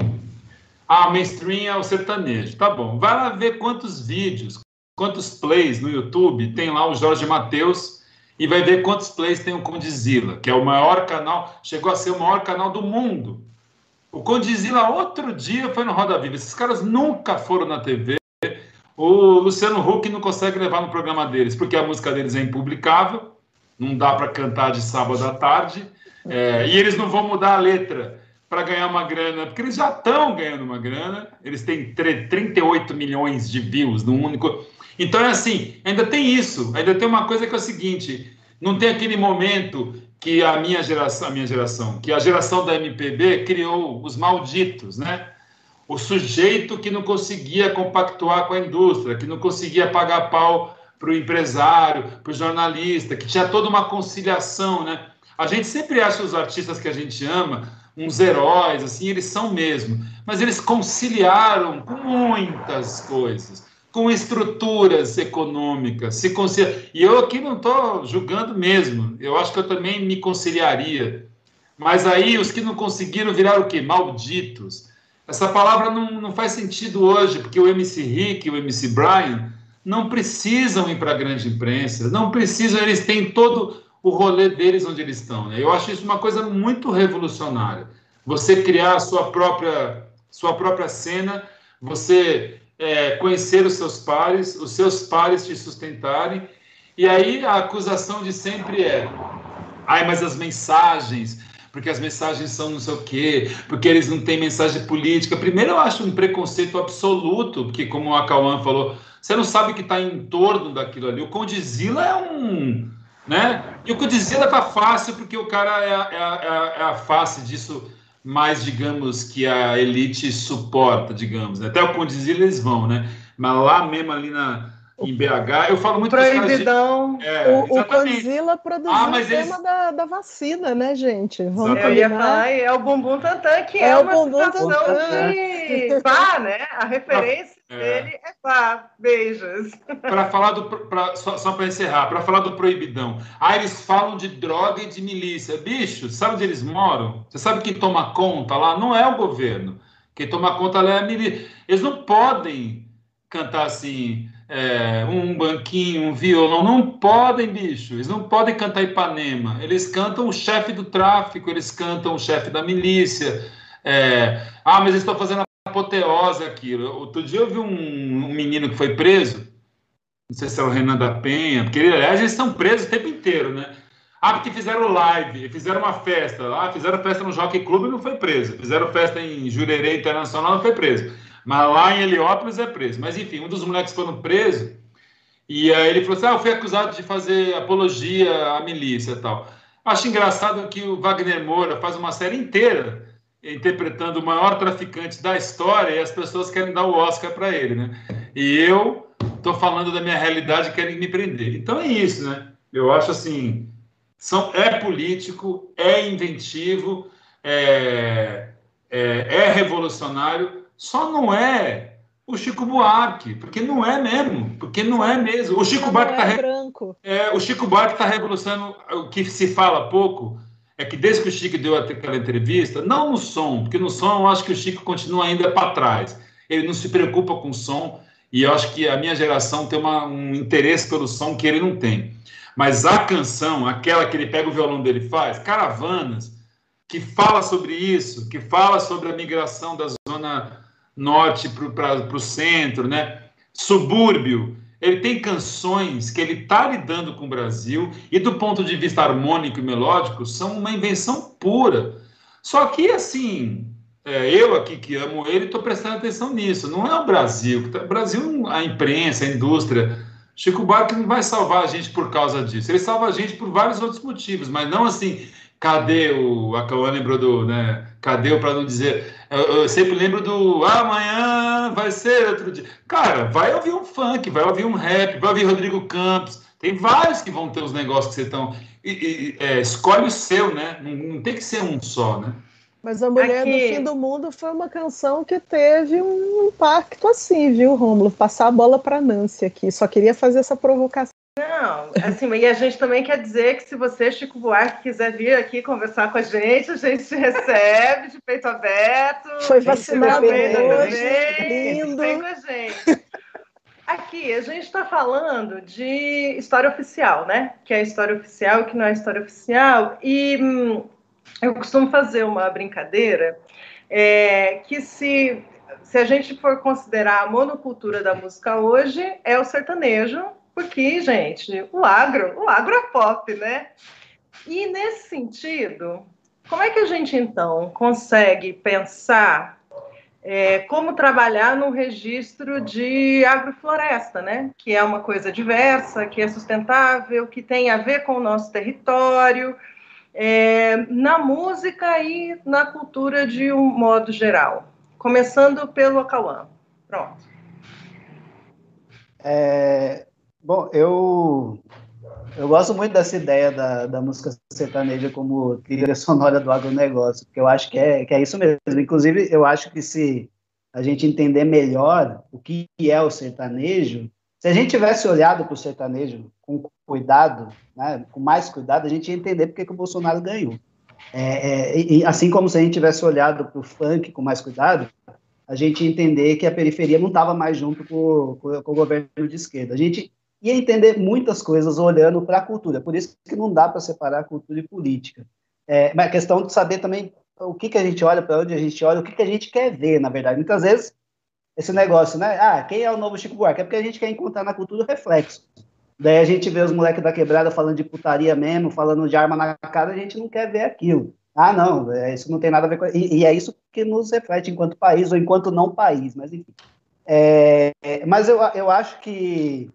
Ah, mainstream é o sertanejo. Tá bom. Vai lá ver quantos vídeos, quantos plays no YouTube tem lá o Jorge Mateus e vai ver quantos plays tem o Condizila, que é o maior canal, chegou a ser o maior canal do mundo. O Condizila, outro dia, foi no Roda Viva. Esses caras nunca foram na TV. O Luciano Huck não consegue levar no programa deles, porque a música deles é impublicável, não dá para cantar de sábado à tarde, é, e eles não vão mudar a letra para ganhar uma grana, porque eles já estão ganhando uma grana, eles têm 38 milhões de views num único. Então é assim, ainda tem isso, ainda tem uma coisa que é o seguinte: não tem aquele momento que a minha geração, a minha geração, que a geração da MPB criou os malditos, né? O sujeito que não conseguia compactuar com a indústria, que não conseguia pagar pau para o empresário, para o jornalista, que tinha toda uma conciliação, né? A gente sempre acha os artistas que a gente ama uns heróis, assim, eles são mesmo, mas eles conciliaram com muitas coisas com estruturas econômicas, se concilia... e eu aqui não estou julgando mesmo, eu acho que eu também me conciliaria, mas aí os que não conseguiram virar o quê? Malditos. Essa palavra não, não faz sentido hoje, porque o MC Rick e o MC Brian não precisam ir para a grande imprensa, não precisam, eles têm todo o rolê deles onde eles estão. Né? Eu acho isso uma coisa muito revolucionária. Você criar a sua própria, sua própria cena, você é, conhecer os seus pares, os seus pares te sustentarem. E aí a acusação de sempre é: ai, mas as mensagens, porque as mensagens são não sei o quê, porque eles não têm mensagem política. Primeiro, eu acho um preconceito absoluto, porque, como a Cauã falou, você não sabe que está em torno daquilo ali. O Condizila é um. Né? E o Condizila tá fácil, porque o cara é, é, é, é a face disso mais, digamos, que a elite suporta, digamos. Né? Até o Condizila eles vão, né? Mas lá mesmo ali na, em BH, eu falo muito Proibidão. De... É, o, o Condzilla produziu ah, o tema eles... da, da vacina, né, gente? Vamos eu ia falar, é o Bumbum Tantã, que é, é uma bumbum citação de pá, né? A referência é. dele é pá. Beijos. Para falar do. Pra, só só para encerrar, para falar do proibidão. Ah, eles falam de droga e de milícia. Bicho, sabe onde eles moram? Você sabe quem toma conta lá? Não é o governo. Quem toma conta lá é a milícia. Eles não podem cantar assim é, um banquinho, um violão. Não podem, bicho. Eles não podem cantar Ipanema. Eles cantam o chefe do tráfico, eles cantam o chefe da milícia. É, ah, mas eles estão fazendo a apoteose aquilo. Outro dia eu vi um, um, menino que foi preso, não sei se é o Renan da Penha, porque aliás eles estão presos o tempo inteiro, né? Ah, porque fizeram live, fizeram uma festa. Ah, fizeram festa no Jockey Club e não foi preso. Fizeram festa em Jurerê Internacional não foi preso. Mas lá em Heliópolis é preso. Mas enfim, um dos moleques foram presos e aí ele falou assim: ah, eu fui acusado de fazer apologia à milícia e tal. Acho engraçado que o Wagner Moura faz uma série inteira interpretando o maior traficante da história e as pessoas querem dar o Oscar para ele, né? E eu estou falando da minha realidade e querem me prender. Então é isso, né? Eu acho assim, são, é político, é inventivo, é, é, é revolucionário, só não é o Chico Buarque, porque não é mesmo, porque não é mesmo. O Chico Buarque está é branco. É, o Chico Buarque está revolucionando o que se fala pouco é que desde que o Chico deu aquela entrevista, não no som, porque no som eu acho que o Chico continua ainda para trás. Ele não se preocupa com o som, E eu acho que a minha geração tem uma, um interesse pelo som que ele não tem. Mas a canção, aquela que ele pega o violão dele e faz, Caravanas, que fala sobre isso, que fala sobre a migração da zona norte para o centro, né? Subúrbio. Ele tem canções que ele está lidando com o Brasil e, do ponto de vista harmônico e melódico, são uma invenção pura. Só que, assim, é, eu aqui que amo ele, estou prestando atenção nisso. Não é o Brasil. O Brasil, a imprensa, a indústria. Chico Buarque não vai salvar a gente por causa disso. Ele salva a gente por vários outros motivos, mas não assim. Cadê o. A Cauã lembrou do. Né, cadê o para não dizer. Eu, eu, sempre lembro do. amanhã vai ser outro dia. Cara, vai ouvir um funk, vai ouvir um rap, vai ouvir Rodrigo Campos. Tem vários que vão ter os negócios que vocês estão. É, escolhe o seu, né? Não, não tem que ser um só, né? Mas a Mulher Aqui... do Fim do Mundo foi uma canção que teve um impacto assim, viu, Rômulo? Passar a bola para Nancy aqui. Só queria fazer essa provocação. Não, assim, e a gente também quer dizer que se você, Chico Buarque, quiser vir aqui conversar com a gente, a gente te recebe de peito aberto. Foi vacinado hoje, lindo. Vem com a gente. Aqui, a gente está falando de história oficial, né? Que é a história oficial que não é história oficial. E hum, eu costumo fazer uma brincadeira é, que se, se a gente for considerar a monocultura da música hoje, é o sertanejo, porque, gente, o agro, o agro é pop, né? E nesse sentido, como é que a gente então consegue pensar é, como trabalhar no registro de agrofloresta, né? Que é uma coisa diversa, que é sustentável, que tem a ver com o nosso território, é, na música e na cultura de um modo geral. Começando pelo Acauã. Pronto. É, bom, eu, eu gosto muito dessa ideia da, da música sertaneja como trilha sonora do agronegócio, porque eu acho que é, que é isso mesmo. Inclusive, eu acho que se a gente entender melhor o que é o sertanejo, se a gente tivesse olhado para o sertanejo com cuidado, né, com mais cuidado, a gente ia entender porque que o Bolsonaro ganhou. É, é, e, assim como se a gente tivesse olhado para o funk com mais cuidado, a gente ia entender que a periferia não estava mais junto com, com, com, o governo de esquerda. A gente ia entender muitas coisas olhando para a cultura, por isso que não dá para separar cultura e política. É, mas a questão de saber também o que, que a gente olha, para onde a gente olha, o que, que a gente quer ver, na verdade. Muitas vezes esse negócio, né? Ah, quem é o novo Chico Buarque? É porque a gente quer encontrar na cultura o reflexo. Daí a gente vê os moleques da quebrada falando de putaria mesmo, falando de arma na cara, a gente não quer ver aquilo. Ah, não, é, isso não tem nada a ver com. E, e é isso que nos reflete enquanto país ou enquanto não país, mas enfim. É, mas eu, eu acho que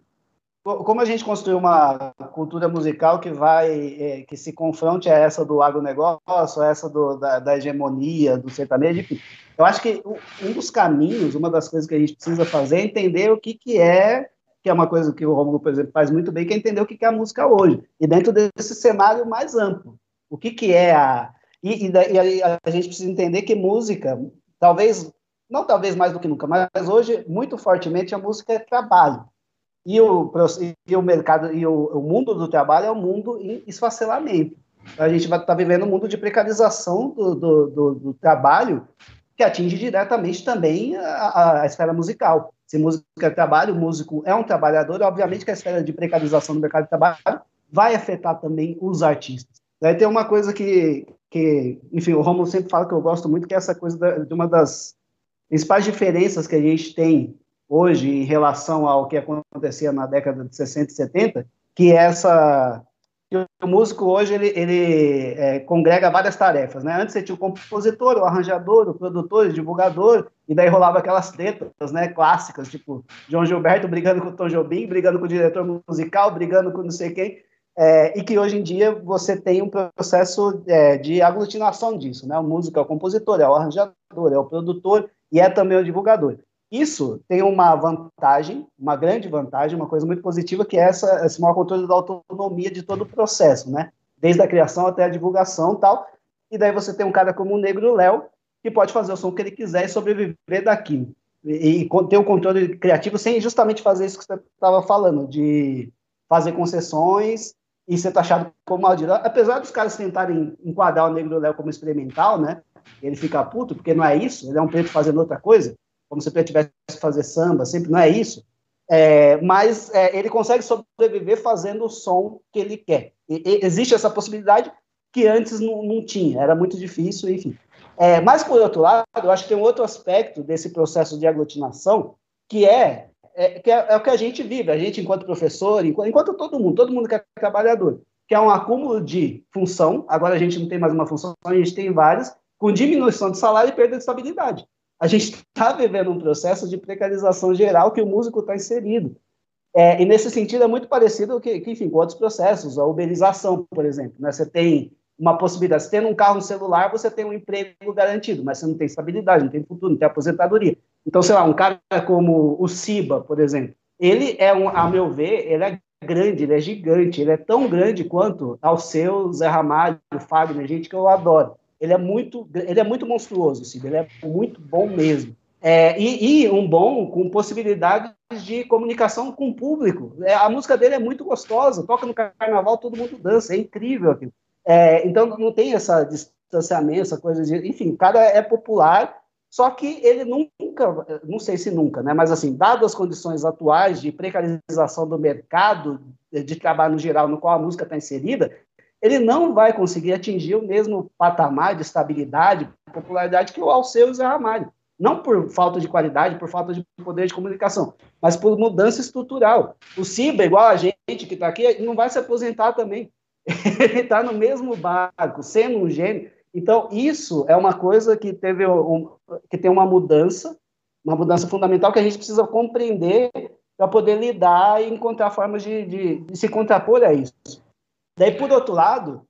como a gente construiu uma cultura musical que vai é, que se confronte a essa do agronegócio, a essa do, da, da, hegemonia do sertanejo, enfim, eu acho que um dos caminhos, uma das coisas que a gente precisa fazer é entender o que, que é, que é uma coisa que o Romulo, por exemplo, faz muito bem, que é entender o que, que é a música hoje, e dentro desse cenário mais amplo, o que, que é a... E, e, e a, a gente precisa entender que música, talvez, não talvez mais do que nunca, mas hoje, muito fortemente, a música é trabalho e o, e o mercado e o, o mundo do trabalho é um mundo em esfacelamento. A gente vai estar tá vivendo um mundo de precarização do, do, do, do, trabalho que atinge diretamente também a, a, a, esfera musical. Se música é trabalho, o músico é um trabalhador, obviamente que a esfera de precarização do mercado de trabalho vai afetar também os artistas. Daí tem uma coisa que, que enfim, o Romulo sempre fala que eu gosto muito, que é essa coisa da, de uma das principais diferenças que a gente tem hoje em relação ao que acontecia na década de 60 e 70, que essa que o músico hoje ele, ele é, congrega várias tarefas, né? Antes você tinha o compositor, o arranjador, o produtor, o divulgador, e daí rolava aquelas tretas, né, clássicas, tipo João Gilberto brigando com o Tom Jobim, brigando com o diretor musical, brigando com não sei quem, é, e que hoje em dia você tem um processo é, de aglutinação disso, né? O músico é o compositor, é o arranjador, é o produtor e é também o divulgador. Isso tem uma vantagem, uma grande vantagem, uma coisa muito positiva, que é essa, esse maior controle da autonomia de todo o processo, né? Desde a criação até a divulgação tal. E daí você tem um cara como o Negro Léo, que pode fazer o som que ele quiser e sobreviver daquilo. E, e ter o controle criativo sem justamente fazer isso que você estava falando, de fazer concessões e ser taxado como maldito. Apesar dos caras tentarem enquadrar o Negro Léo como experimental, né? Ele fica puto, porque não é isso, ele é um preto fazendo outra coisa como se ele tivesse que fazer samba, sempre não é isso. É, mas é, ele consegue sobreviver fazendo o som que ele quer. E, e, existe essa possibilidade que antes não, não tinha, era muito difícil, enfim. É, mas, por outro lado, eu acho que tem um outro aspecto desse processo de aglutinação, que é, é que é, é, o que a gente vive, a gente enquanto professor, enquanto, enquanto todo mundo, todo mundo que é trabalhador, que é um acúmulo de função, agora a gente não tem mais uma função, a gente tem várias, com diminuição de salário e perda de estabilidade. A gente está vivendo um processo de precarização geral que o músico está inserido. É, e nesse sentido é muito parecido que, que, enfim, com outros processos, a uberização, por exemplo. Né? Você tem uma possibilidade, você tendo um carro um celular, você tem um emprego garantido, mas você não tem estabilidade, não tem futuro, não tem aposentadoria. Então, sei lá, um cara como o Siba, por exemplo, ele é, um, a meu ver, ele é grande, ele é gigante, ele é tão grande quanto ao seu Zé Ramalho, Fagner, gente que eu adoro. Ele é muito, ele é muito monstruoso, Siba, ele é muito bom mesmo. É, e, e, um bom com possibilidades de comunicação com o público. É, a música dele é muito gostosa, toca no carnaval, todo mundo dança, é incrível aquilo. É, então não tem essa distanciamento, essa coisa de. Enfim, o cara é popular, só que ele nunca, não sei se nunca, né? Mas assim, dadas as condições atuais de precarização do mercado de trabalho no geral, no qual a música está inserida, ele não vai conseguir atingir o mesmo patamar de estabilidade, popularidade que o Alceu e o Zé Ramalho não por falta de qualidade, por falta de poder de comunicação, mas por mudança estrutural. O Ciba, igual a gente que está aqui, não vai se aposentar também. Ele está no mesmo barco, sendo um gênio. Então, isso é uma coisa que teve um, que tem uma mudança, uma mudança fundamental que a gente precisa compreender para poder lidar e encontrar formas de, de, de se contrapor a isso. Daí, por outro lado,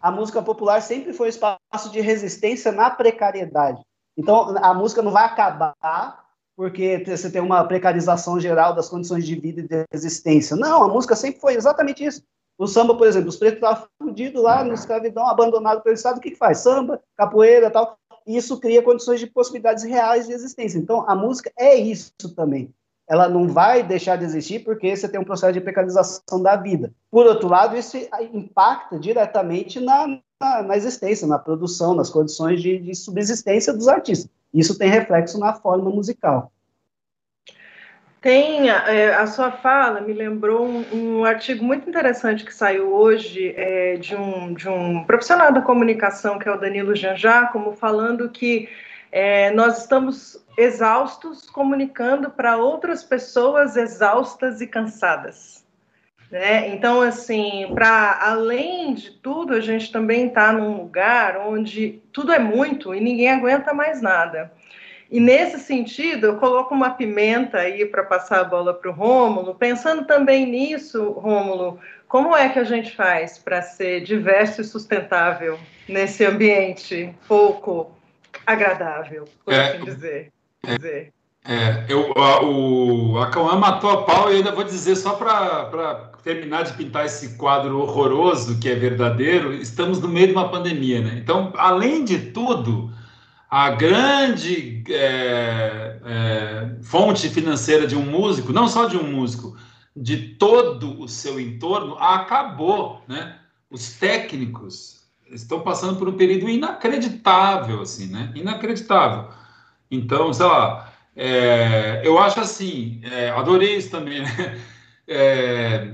a música popular sempre foi um espaço de resistência na precariedade. Então, a música não vai acabar porque você tem uma precarização geral das condições de vida e de existência. Não, a música sempre foi exatamente isso. O samba, por exemplo, os pretos estavam fudidos lá na escravidão, abandonados pelo Estado, o que, que faz? Samba, capoeira tal. Isso cria condições de possibilidades reais de existência. Então, a música é isso também. Ela não vai deixar de existir porque você tem um processo de precarização da vida. Por outro lado, isso impacta diretamente na, na, na existência, na produção, nas condições de, de subsistência dos artistas. Isso tem reflexo na forma musical. Tem é, a sua fala me lembrou um, um, artigo muito interessante que saiu hoje é, de, um, de um profissional da comunicação que é o Danilo Janjacomo falando que é, nós estamos exaustos comunicando para outras pessoas exaustas e cansadas. Né? Então, assim, para além de tudo, a gente também está num lugar onde tudo é muito e ninguém aguenta mais nada. E nesse sentido, eu coloco uma pimenta aí para passar a bola para o Rômulo, pensando também nisso, Rômulo, como é que a gente faz para ser diverso e sustentável nesse ambiente pouco agradável, por é, assim dizer? É, dizer. É, eu, a, o, a Cauã matou a pau e ainda vou dizer, só para terminar de pintar esse quadro horroroso que é verdadeiro, estamos no meio de uma pandemia, né? Então, além de tudo, a grande é, é, fonte financeira de um músico, não só de um músico, de todo o seu entorno, acabou, né? Os técnicos estão passando por um período inacreditável, assim, né? Inacreditável. Então, sei lá, é, eu acho assim, é, adorei isso também, né? É,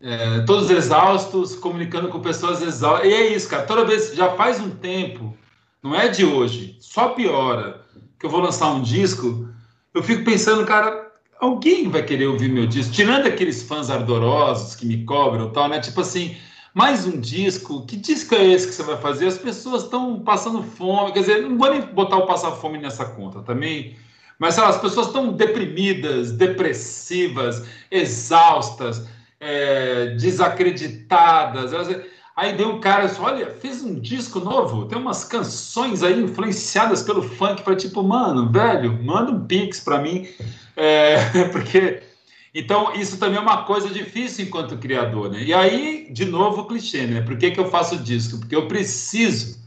é, todos exaustos, comunicando com pessoas exaustas. E é isso, cara. Toda vez, já faz um tempo, não é de hoje, só piora, que eu vou lançar um disco, eu fico pensando, cara, alguém vai querer ouvir meu disco? Tirando aqueles fãs ardorosos que me cobram tal, né? Tipo assim, mais um disco, que disco é esse que você vai fazer? As pessoas estão passando fome, quer dizer, não vou nem botar o passar fome nessa conta também. Mas lá, as pessoas estão deprimidas, depressivas, exaustas, é, desacreditadas. Aí deu um cara assim, olha, fez um disco novo, tem umas canções aí influenciadas pelo funk, para tipo, mano, velho, manda um pix para mim, é, porque então isso também é uma coisa difícil enquanto criador, né? E aí, de novo, o clichê, né? Por que, que eu faço disco? Porque eu preciso,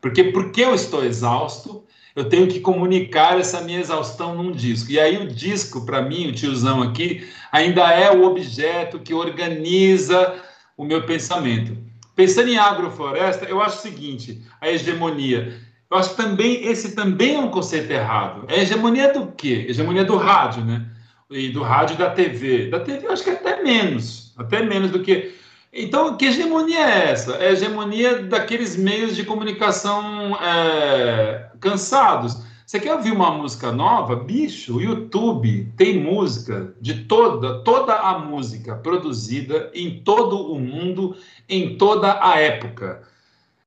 porque porque eu estou exausto, eu tenho que comunicar essa minha exaustão num disco. E aí o disco, para mim, o tiozão aqui, ainda é o objeto que organiza o meu pensamento. Pensando em agrofloresta, eu acho o seguinte: a hegemonia. Eu acho que também esse também é um conceito errado. É hegemonia do quê? Hegemonia do rádio, né? E do rádio e da TV. Da TV acho que é até menos, até menos do que. Então, que hegemonia é essa? É a hegemonia daqueles meios de comunicação é, cansados. Você quer ouvir uma música nova? Bicho, YouTube tem música de toda, toda a música produzida em todo o mundo, em toda a época.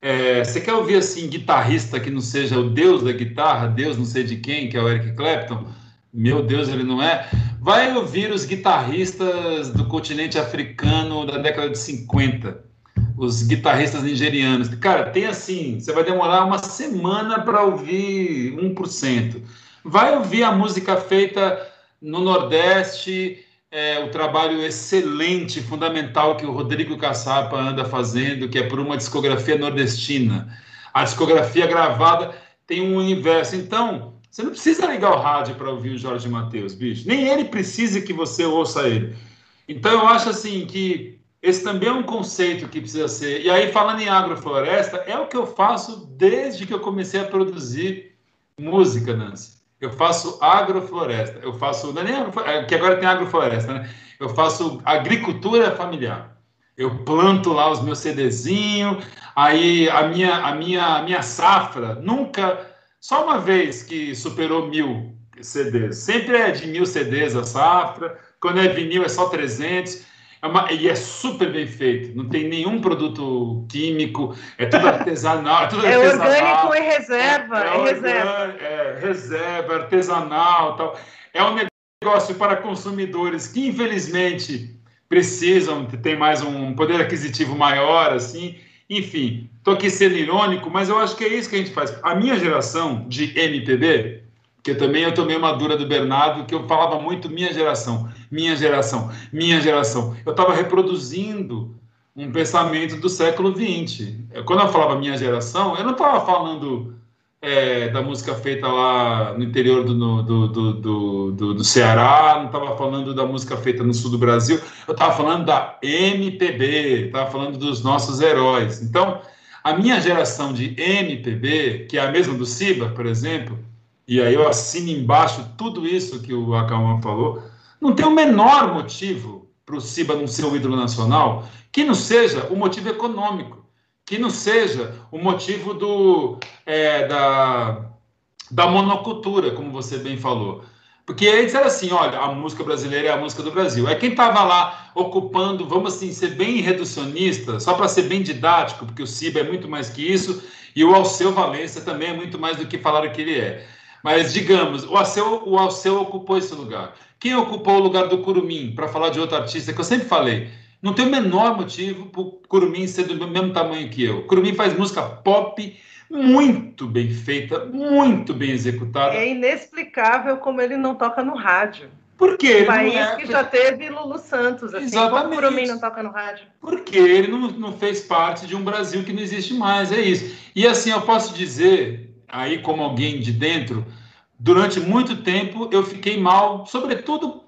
É, você quer ouvir assim guitarrista que não seja o deus da guitarra, Deus não sei de quem, que é o Eric Clapton? Meu Deus, ele não é. Vai ouvir os guitarristas do continente africano da década de 50, os guitarristas nigerianos. Cara, tem assim, você vai demorar uma semana para ouvir 1%. Vai ouvir a música feita no Nordeste, é, o trabalho excelente, fundamental que o Rodrigo Caçapa anda fazendo, que é por uma discografia nordestina. A discografia gravada tem um universo. Então, você não precisa ligar o rádio para ouvir o Jorge Matheus, bicho. Nem ele precisa que você ouça ele. Então, eu acho assim que esse também é um conceito que precisa ser. E aí, falando em agrofloresta, é o que eu faço desde que eu comecei a produzir música, Nancy. Eu faço agrofloresta, eu faço, não é nem agrofloresta, é que agora tem agrofloresta, né? Eu faço agricultura familiar. Eu planto lá os meus CDzinhos, aí a minha, a minha, a minha safra nunca, só uma vez que superou mil CDs. Sempre é de mil CDs a safra, quando é vinil é só 300. É uma, e é super bem feito, não tem nenhum produto químico, é tudo artesanal. É, tudo é artesanal, orgânico e reserva. É, é, reserva. É, reserva, artesanal tal. É um negócio para consumidores que, infelizmente, precisam, tem mais um poder aquisitivo maior, assim. Enfim, estou aqui sendo irônico, mas eu acho que é isso que a gente faz. A minha geração de MPB, que também eu tomei uma dura do Bernardo, que eu falava muito minha geração, minha geração, minha geração. Eu estava reproduzindo um pensamento do século XX. Quando eu falava minha geração, eu não estava falando é, da música feita lá no interior do, do, do, do, do Ceará, não estava falando da música feita no sul do Brasil, eu estava falando da MPB, estava falando dos nossos heróis. Então, a minha geração de MPB, que é a mesma do Siba, por exemplo, e aí eu assino embaixo tudo isso que o Acalman falou, não tem o menor motivo para o Ciba não ser o ídolo nacional que não seja o motivo econômico, que não seja o motivo do, é, da, da monocultura, como você bem falou. Porque aí disseram assim, olha, a música brasileira é a música do Brasil. É quem estava lá ocupando, vamos assim, ser bem reducionista, só para ser bem didático, porque o Ciba é muito mais que isso, e o Alceu Valença também é muito mais do que falaram que ele é. Mas, digamos, o Alceu, o Alceu ocupou esse lugar. Quem ocupou o lugar do Curumim, para falar de outro artista, que eu sempre falei, não tem o menor motivo para o Curumim ser do mesmo tamanho que eu. O Curumim faz música pop muito bem feita, muito bem executada. É inexplicável como ele não toca no rádio. Por quê? Um país é... que já teve Lulu Santos, assim, Exatamente. como o Curumim não toca no rádio? Porque ele não, não fez parte de um Brasil que não existe mais, é isso. E assim, eu posso dizer, aí como alguém de dentro, durante muito tempo eu fiquei mal, sobretudo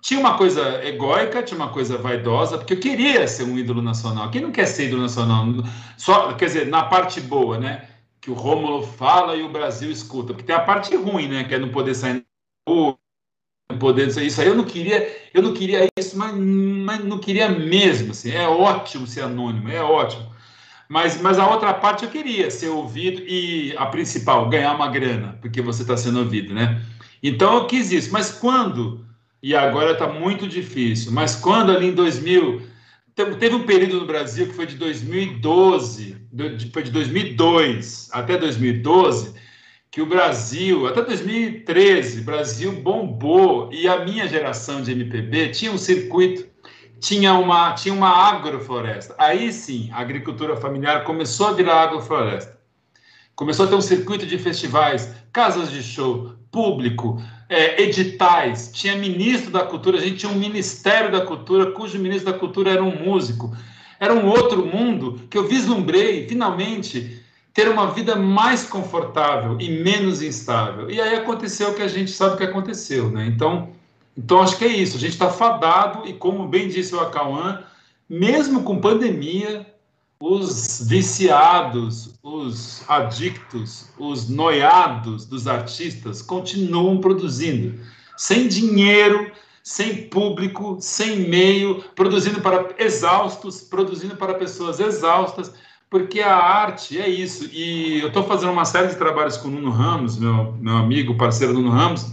tinha uma coisa egóica, tinha uma coisa vaidosa, porque eu queria ser um ídolo nacional. Quem não quer ser ídolo nacional? Só, quer dizer, na parte boa, né? Que o Rômulo fala e o Brasil escuta. Porque tem a parte ruim, né? Que é não poder sair não poder isso aí eu não queria, eu não queria isso, mas, mas não queria mesmo. Assim, é ótimo ser anônimo, é ótimo. Mas, mas a outra parte eu queria ser ouvido e a principal, ganhar uma grana, porque você está sendo ouvido, né? Então eu quis isso. Mas quando, e agora está muito difícil, mas quando ali em 2000, teve um período no Brasil que foi de 2012, foi de 2002 até 2012, que o Brasil, até 2013, o Brasil bombou e a minha geração de MPB tinha um circuito tinha uma, tinha uma agrofloresta. Aí sim, a agricultura familiar começou a virar agrofloresta. Começou a ter um circuito de festivais, casas de show, público, é, editais. Tinha ministro da cultura, a gente tinha um ministério da cultura, cujo ministro da cultura era um músico. Era um outro mundo que eu vislumbrei, finalmente, ter uma vida mais confortável e menos instável. E aí aconteceu o que a gente sabe que aconteceu, né? Então, então, acho que é isso. A gente está fadado, e como bem disse o Acauã, mesmo com pandemia, os viciados, os adictos, os noiados dos artistas continuam produzindo, sem dinheiro, sem público, sem meio, produzindo para exaustos, produzindo para pessoas exaustas, porque a arte é isso. E eu estou fazendo uma série de trabalhos com o Nuno Ramos, meu, meu amigo, parceiro Nuno Ramos.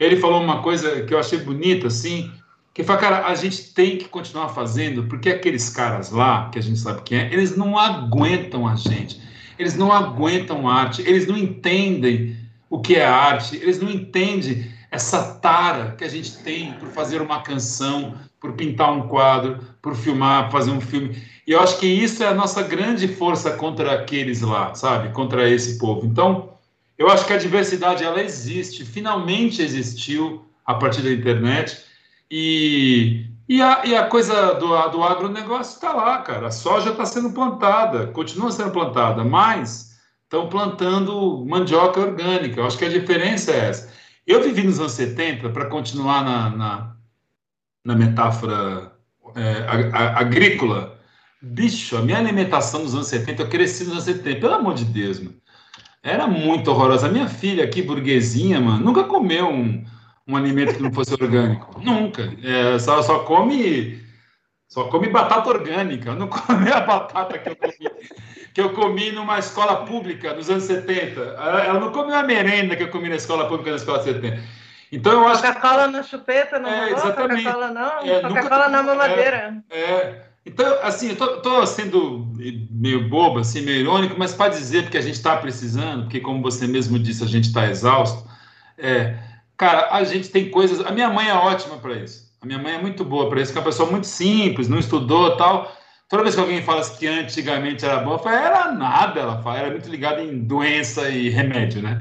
Ele falou uma coisa que eu achei bonita, assim, que foi, cara, a gente tem que continuar fazendo, porque aqueles caras lá, que a gente sabe quem é, eles não aguentam a gente, eles não aguentam arte, eles não entendem o que é arte, eles não entendem essa tara que a gente tem por fazer uma canção, por pintar um quadro, por filmar, fazer um filme. E eu acho que isso é a nossa grande força contra aqueles lá, sabe? Contra esse povo. Então, eu acho que a diversidade ela existe, finalmente existiu a partir da internet e, e, a, e a coisa do, do agronegócio está lá, cara. A soja está sendo plantada, continua sendo plantada, mas estão plantando mandioca orgânica. Eu acho que a diferença é essa. Eu vivi nos anos 70, para continuar na, na, na metáfora é, agrícola. Bicho, a minha alimentação nos anos 70, eu cresci nos anos 70, pelo amor de Deus, mano. Era muito horrorosa. A minha filha aqui, burguesinha, mano, nunca comeu um, um alimento que não fosse orgânico. Nunca. É, só, só come só come batata orgânica. Não come a batata que eu comi, que eu comi numa escola pública nos anos 70. Ela não come a merenda que eu comi na escola pública na escola 70. Então eu acho Coca-Cola na chupeta, não é, Coca-Cola não, é, Coca-Cola na mamadeira. É, é. Então, assim, eu tô, tô, sendo meio bobo, assim, meio irônico, mas para dizer porque a gente está precisando, porque como você mesmo disse, a gente está exausto, é, Cara, a gente tem coisas. A minha mãe é ótima para isso. A minha mãe é muito boa para isso, que é uma pessoa muito simples, não estudou tal. Toda vez que alguém fala que antigamente era bom, eu falo, era nada, ela fala, era muito ligada em doença e remédio, né?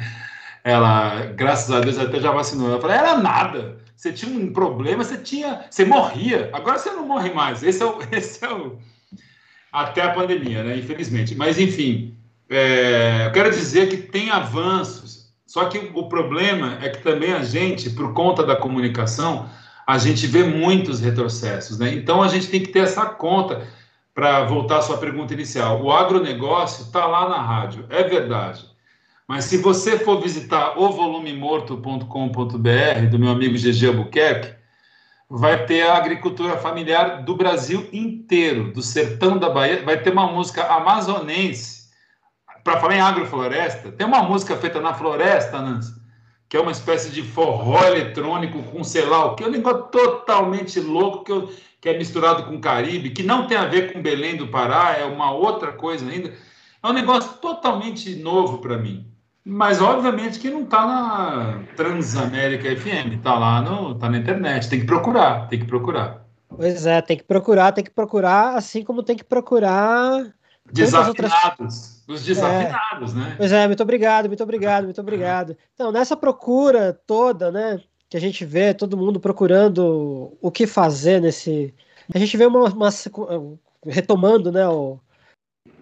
Ela, graças a Deus, até já vacinou. Ela falou, era nada. Você tinha um problema, você tinha, você morria. Agora você não morre mais. Esse é o, esse é o até a pandemia, né? Infelizmente. Mas enfim, é, eu quero dizer que tem avanços só que o problema é que também a gente, por conta da comunicação, a gente vê muitos retrocessos, né? Então a gente tem que ter essa conta para voltar à sua pergunta inicial. O agronegócio está lá na rádio, é verdade. Mas se você for visitar o volumemorto.com.br do meu amigo GG Albuquerque, vai ter a agricultura familiar do Brasil inteiro, do sertão da Bahia, vai ter uma música amazonense para falar em agrofloresta, tem uma música feita na floresta, Nancy, que é uma espécie de forró eletrônico com sei lá o que, é um negócio totalmente louco que, eu, que é misturado com Caribe, que não tem a ver com Belém do Pará, é uma outra coisa ainda. É um negócio totalmente novo para mim. Mas obviamente que não está na Transamérica FM, está lá no, tá na internet. Tem que procurar, tem que procurar. Pois é, tem que procurar, tem que procurar, assim como tem que procurar Desafinados. Outras... Os desafinados, é. né? Pois é, muito obrigado, muito obrigado, muito obrigado. Então, nessa procura toda, né, que a gente vê todo mundo procurando o que fazer nesse. A gente vê uma. uma retomando, né, o.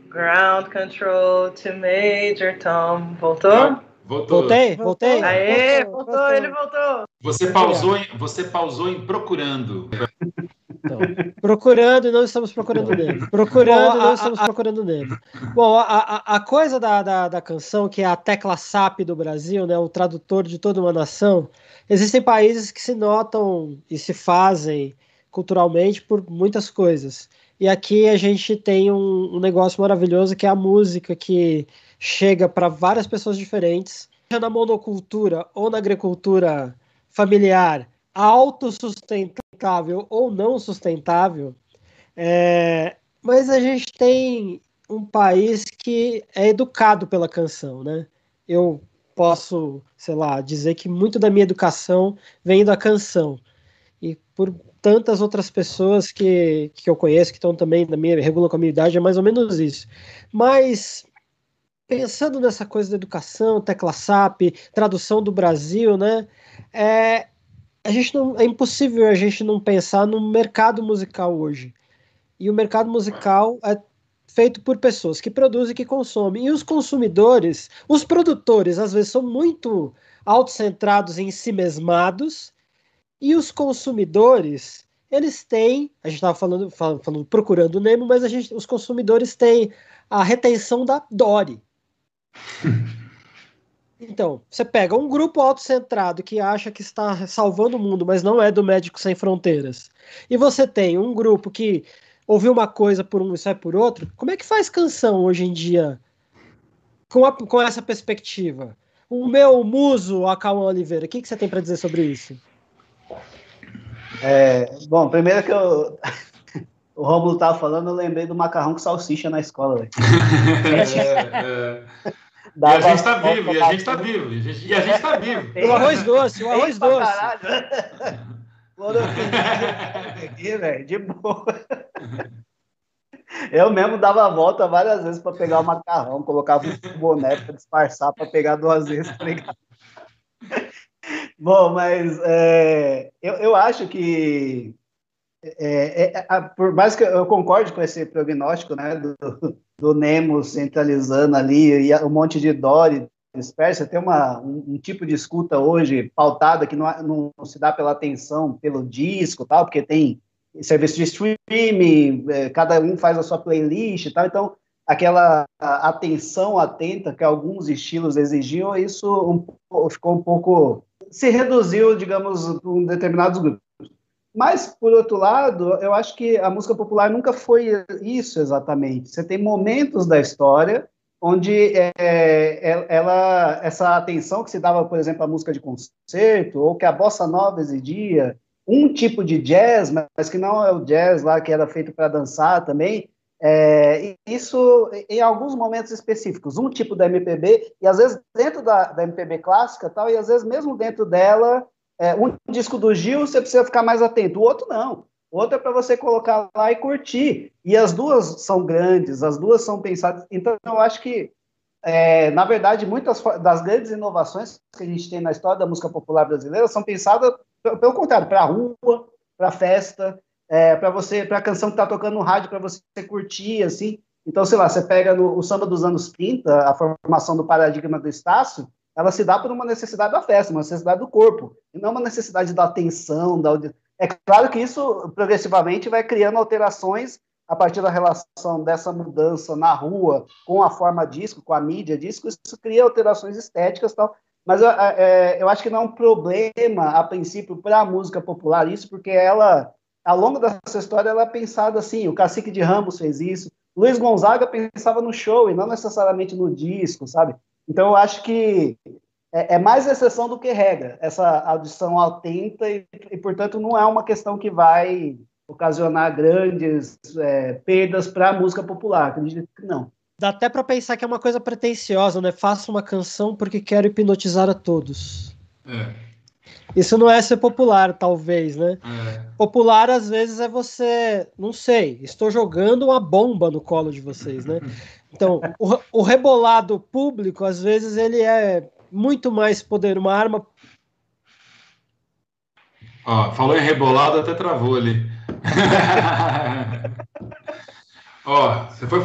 Ground control to Major Tom. Voltou? Voltou. Voltei, voltei. Aê, voltou, voltou, ele voltou. Você pausou em, você pausou em procurando. Então, procurando e não estamos procurando nele. Procurando e não estamos procurando nele. Bom, a, a, a coisa da, da, da, canção, que é a tecla SAP do Brasil, né, o tradutor de toda uma nação, existem países que se notam e se fazem culturalmente por muitas coisas. E aqui a gente tem um, um negócio maravilhoso que é a música que chega para várias pessoas diferentes, seja na monocultura ou na agricultura familiar, autossustentável ou não sustentável, é, mas a gente tem um país que é educado pela canção, né? Eu posso, sei lá, dizer que muito da minha educação vem da canção. E por tantas outras pessoas que, que eu conheço, que estão também na minha, regulam com a minha idade, é mais ou menos isso. Mas pensando nessa coisa da educação, tecla SAP, tradução do Brasil, né? É, a gente não é impossível a gente não pensar no mercado musical hoje. E o mercado musical é feito por pessoas que produzem e que consomem. E os consumidores, os produtores, às vezes são muito autocentrados em si mesmados, e os consumidores, eles têm, a gente estava falando, falando, falando, procurando o Nemo, mas a gente, os consumidores têm a retenção da Dory. Então, você pega um grupo autocentrado que acha que está salvando o mundo, mas não é do Médico Sem Fronteiras, e você tem um grupo que ouviu uma coisa por um e sai por outro, como é que faz canção hoje em dia com, a, com essa perspectiva? O meu muso, a Cauã Oliveira, o que, que você tem para dizer sobre isso? É, bom, primeiro que eu, o Romulo estava falando, eu lembrei do macarrão com salsicha na escola. é, é. E a gente está vivo, e a gente está vivo, e a gente está vivo. O arroz doce, o arroz doce. aqui, velho, de boa. Eu mesmo dava a volta várias vezes para pegar o macarrão, colocava um boné para disfarçar para pegar duas vezes, tá ligado? Bom, mas é, eu, eu acho que é, é, é por mais que eu concorde com esse prognóstico, né, do, do Nemo centralizando ali e um monte de Dory dispersa, tem uma, um, um, tipo de escuta hoje pautada que não, não, se dá pela atenção pelo disco tal, porque tem serviço de streaming, é, cada um faz a sua playlist e tal, então aquela atenção atenta que alguns estilos exigiam, isso um, ficou um pouco se reduziu, digamos, em determinados grupos. Mas, por outro lado, eu acho que a música popular nunca foi isso exatamente. Você tem momentos da história onde é, é, ela, essa atenção que se dava, por exemplo, à música de concerto, ou que a bossa nova exigia, um tipo de jazz, mas que não é o jazz lá que era feito para dançar também, é, isso em alguns momentos específicos, um tipo da MPB, e às vezes dentro da, da MPB clássica tal, e às vezes mesmo dentro dela é, um disco do Gil você precisa ficar mais atento, o outro não. O outro é para você colocar lá e curtir. E as duas são grandes, as duas são pensadas. Então, eu acho que, é, na verdade, muitas das grandes inovações que a gente tem na história da música popular brasileira são pensadas, pelo contrário, para a rua, para a festa, é, para você, para a canção que está tocando no rádio, para você curtir, assim. Então, sei lá, você pega no, o samba dos anos 30, a formação do paradigma do Estácio, ela se dá por uma necessidade da festa, uma necessidade do corpo, e não uma necessidade da atenção. Da... É claro que isso progressivamente vai criando alterações a partir da relação dessa mudança na rua com a forma disco, com a mídia disco, isso cria alterações estéticas e tal. Mas é, eu acho que não é um problema, a princípio, para a música popular isso, porque ela, ao longo dessa história, ela é pensada assim, o Cacique de Ramos fez isso, Luiz Gonzaga pensava no show e não necessariamente no disco, sabe? Então, eu acho que é, é mais exceção do que regra, essa audição atenta, e, e, portanto, não é uma questão que vai ocasionar grandes é, perdas para a música popular. Acredito que não. Dá até para pensar que é uma coisa pretensiosa, né? Faça uma canção porque quero hipnotizar a todos. É. Isso não é ser popular, talvez, né? É. Popular, às vezes, é você, não sei, estou jogando uma bomba no colo de vocês, né? Então, o, o rebolado público, às vezes, ele é muito mais poder, uma arma. Ó, falou em rebolado, até travou ali. Ó, você foi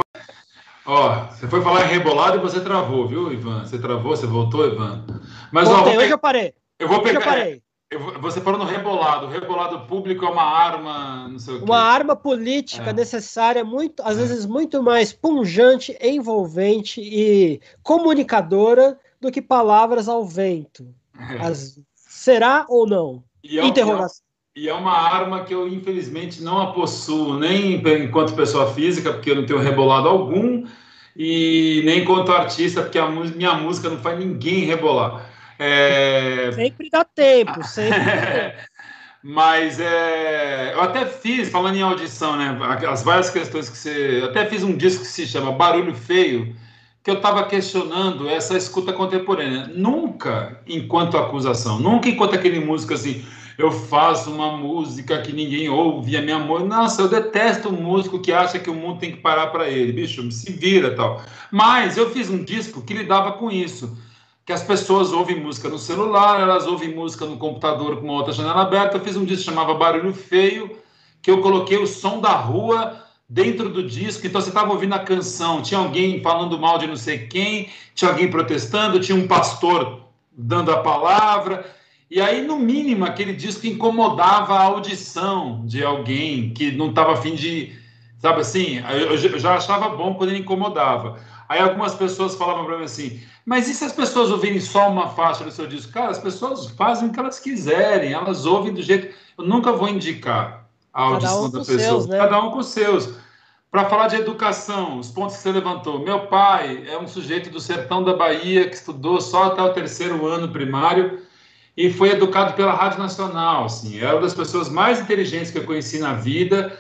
Ó, você foi falar em rebolado e você travou, viu, Ivan? Você travou, você voltou, Ivan? Mas Voltei, ó, hoje eu parei. Eu vou pegar. Eu parei. Eu, você falou no rebolado. O rebolado público é uma arma, não sei o quê. Uma arma política é. necessária, muito, às é. vezes muito mais punjante, envolvente e comunicadora do que palavras ao vento. É. As, será ou não? E é, Interrogação. E é uma arma que eu, infelizmente, não a possuo, nem enquanto pessoa física, porque eu não tenho rebolado algum, e nem enquanto artista, porque a minha música não faz ninguém rebolar. É... Sempre dá tempo, sempre dá tempo. Mas é, eu até fiz, falando em audição, né? As várias questões que você. Eu até fiz um disco que se chama Barulho Feio, que eu estava questionando essa escuta contemporânea. Nunca enquanto acusação, nunca enquanto aquele músico assim, eu faço uma música que ninguém ouve, a minha música. Nossa, eu detesto um músico que acha que o mundo tem que parar para ele, bicho, se vira tal. Mas eu fiz um disco que lidava com isso que as pessoas ouvem música no celular, elas ouvem música no computador com uma outra janela aberta. Eu fiz um disco que chamava Barulho Feio, que eu coloquei o som da rua dentro do disco. Então você estava ouvindo a canção, tinha alguém falando mal de não sei quem, tinha alguém protestando, tinha um pastor dando a palavra. E aí, no mínimo, aquele disco incomodava a audição de alguém que não estava afim de. Sabe assim? Eu, já achava bom quando ele incomodava. Aí algumas pessoas falavam para mim assim: mas e se as pessoas ouvirem só uma faixa do seu disco? Cara, as pessoas fazem o que elas quiserem, elas ouvem do jeito. Eu nunca vou indicar a audição um da pessoa. Seus, né? Cada um com os seus. Para falar de educação, os pontos que você levantou. Meu pai é um sujeito do sertão da Bahia que estudou só até o terceiro ano primário e foi educado pela Rádio Nacional. Assim, era uma das pessoas mais inteligentes que eu conheci na vida.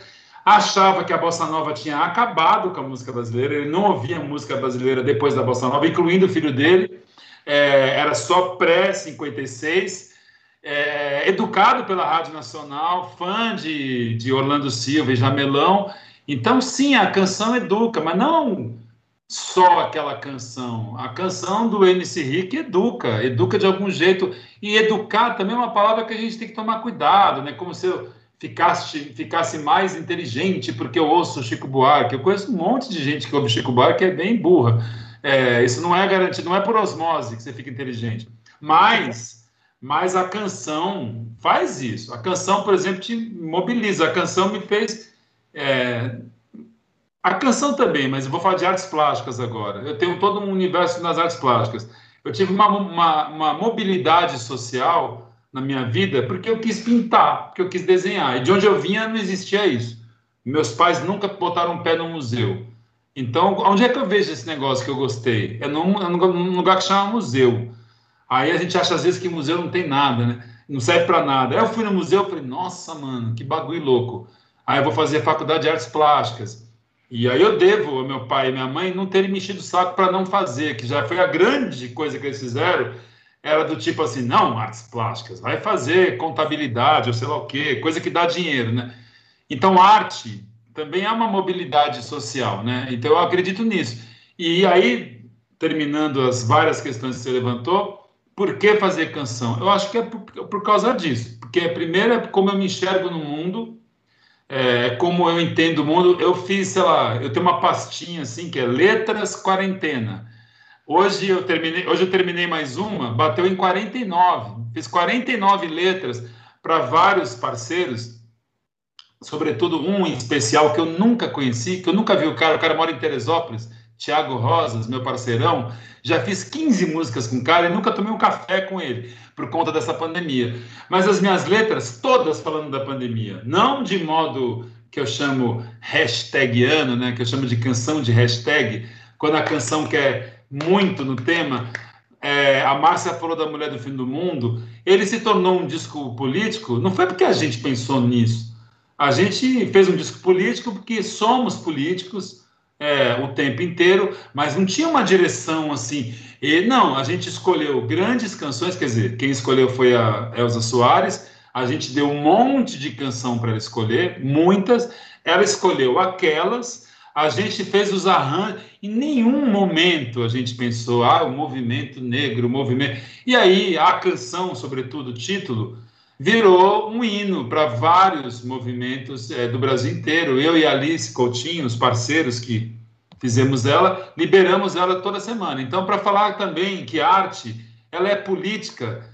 Achava que a bossa nova tinha acabado com a música brasileira. Ele não ouvia música brasileira depois da bossa nova, incluindo o filho dele. É, era só pré 56 é, educado pela Rádio Nacional, fã de, de Orlando Silva e Jamelão. Então, sim, a canção educa, mas não só aquela canção. A canção do MC Rick educa, educa de algum jeito. E educar também é uma palavra que a gente tem que tomar cuidado, né? Como se eu ficasse, ficasse mais inteligente porque eu ouço Chico Buarque. Eu conheço um monte de gente que ouve Chico Buarque que é bem burra. É, isso não é garantido, não é por osmose que você fica inteligente. Mas mas a canção faz isso. A canção, por exemplo, te mobiliza. A canção me fez. É... A canção também, mas eu vou falar de artes plásticas agora. Eu tenho todo um universo nas artes plásticas. Eu tive uma, uma, uma mobilidade social na minha vida porque eu quis pintar, porque eu quis desenhar. E de onde eu vinha não existia isso. Meus pais nunca botaram um pé no museu. Então, onde é que eu vejo esse negócio que eu gostei? É num, é num lugar que chama museu. Aí a gente acha às vezes que museu não tem nada, né? Não serve para nada. Aí eu fui no museu e falei, nossa, mano, que bagulho louco. Aí eu vou fazer faculdade de artes plásticas. E aí eu devo ao meu pai e minha mãe não terem me enchido o saco para não fazer, que já foi a grande coisa que eles fizeram. Era do tipo assim, não, artes plásticas, vai fazer contabilidade ou sei lá o quê, coisa que dá dinheiro, né? Então, arte também é uma mobilidade social, né? Então, eu acredito nisso. E aí, terminando as várias questões que você levantou, por que fazer canção? Eu acho que é por, por causa disso. Porque, primeiro, é como eu me enxergo no mundo, é, como eu entendo o mundo. Eu fiz, sei lá, eu tenho uma pastinha assim, que é Letras Quarentena. Hoje eu terminei, hoje eu terminei mais uma, bateu em 49. Fiz 49 letras para vários parceiros, sobretudo um em especial que eu nunca conheci, que eu nunca vi o cara, o cara mora em Teresópolis, Tiago Rosas, meu parceirão, já fiz 15 músicas com o cara e nunca tomei um café com ele, por conta dessa pandemia. Mas as minhas letras, todas falando da pandemia, não de modo que eu chamo hashtagiano, né, que eu chamo de canção de hashtag, quando a canção quer muito no tema, é, a Márcia falou da Mulher do Fim do Mundo, ele se tornou um disco político, não foi porque a gente pensou nisso, a gente fez um disco político porque somos políticos, é, o tempo inteiro, mas não tinha uma direção assim. E não, a gente escolheu grandes canções, quer dizer, quem escolheu foi a Elza Soares. A gente deu um monte de canção para ela escolher, muitas. Ela escolheu aquelas. A gente fez os arranjos. Em nenhum momento a gente pensou, ah, o movimento negro, o movimento. E aí a canção, sobretudo o título, virou um hino para vários movimentos é, do Brasil inteiro. Eu e Alice Coutinho, os parceiros que fizemos ela, liberamos ela toda semana. Então, para falar também que arte ela é política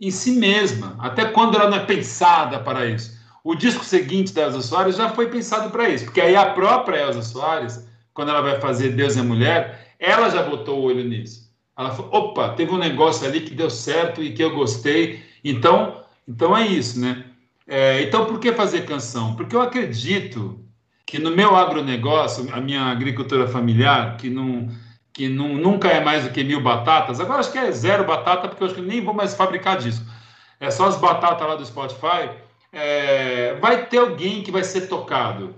em si mesma, até quando ela não é pensada para isso. O disco seguinte da Elza Soares já foi pensado para isso, porque aí a própria Elza Soares, quando ela vai fazer Deus é Mulher, ela já botou o olho nisso. Ela falou: opa, teve um negócio ali que deu certo e que eu gostei. Então, então é isso, né? É, então, por que fazer canção? Porque eu acredito que no meu agronegócio, a minha agricultura familiar, que, não, que não, nunca é mais do que mil batatas, agora acho que é zero batata, porque eu acho que nem vou mais fabricar disco. É só as batatas lá do Spotify. É, vai ter alguém que vai ser tocado.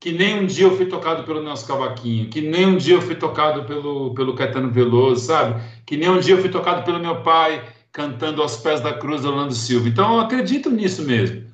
Que nem um dia eu fui tocado pelo Nelson Cavaquinho, que nem um dia eu fui tocado pelo, pelo Caetano Veloso, sabe? Que nem um dia eu fui tocado pelo meu pai, cantando aos pés da cruz do Orlando Silva. Então eu acredito nisso mesmo.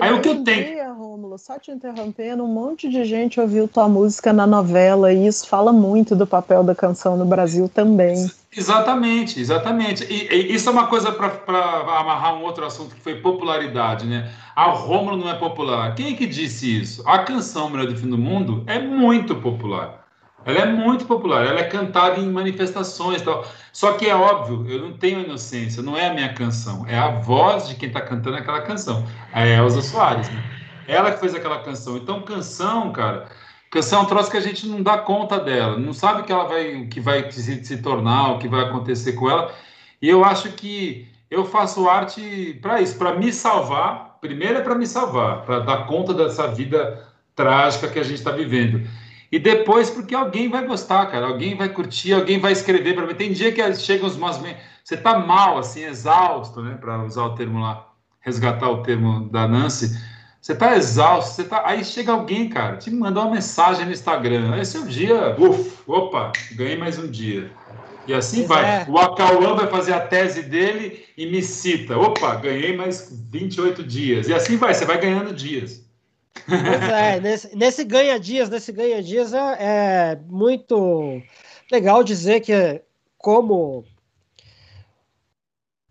Aí o que eu tenho. Dia, Rômulo, só te interrompendo, um monte de gente ouviu tua música na novela e isso fala muito do papel da canção no Brasil também. Exatamente, exatamente. E, e isso é uma coisa para amarrar um outro assunto que foi popularidade, né? Ah, o Rômulo não é popular. Quem é que disse isso? A canção Mulher do Fim do Mundo é muito popular. Ela é muito popular, ela é cantada em manifestações tal. Só que é óbvio, eu não tenho inocência, não é a minha canção, é a voz de quem está cantando aquela canção, a Elza Soares. Né? Ela que fez aquela canção. Então, canção, cara, canção é um troço que a gente não dá conta dela, não sabe que ela vai, que vai se, se tornar, o que vai acontecer com ela. E eu acho que eu faço arte para isso, para me salvar. Primeiro é para me salvar, para dar conta dessa vida trágica que a gente está vivendo. E depois, porque alguém vai gostar, cara, alguém vai curtir, alguém vai escrever para mim. Tem dia que chegam os umas. Você tá mal, assim, exausto, né? Para usar o termo lá, resgatar o termo da Nancy. Você tá exausto, você tá. Aí chega alguém, cara, te manda uma mensagem no Instagram. Esse é o dia. Uf, opa, ganhei mais um dia. E assim vai. É. O Acauã vai fazer a tese dele e me cita. Opa, ganhei mais 28 dias. E assim vai, você vai ganhando dias. Pois é, nesse, nesse ganha dias, nesse ganha dias é, é muito legal dizer que como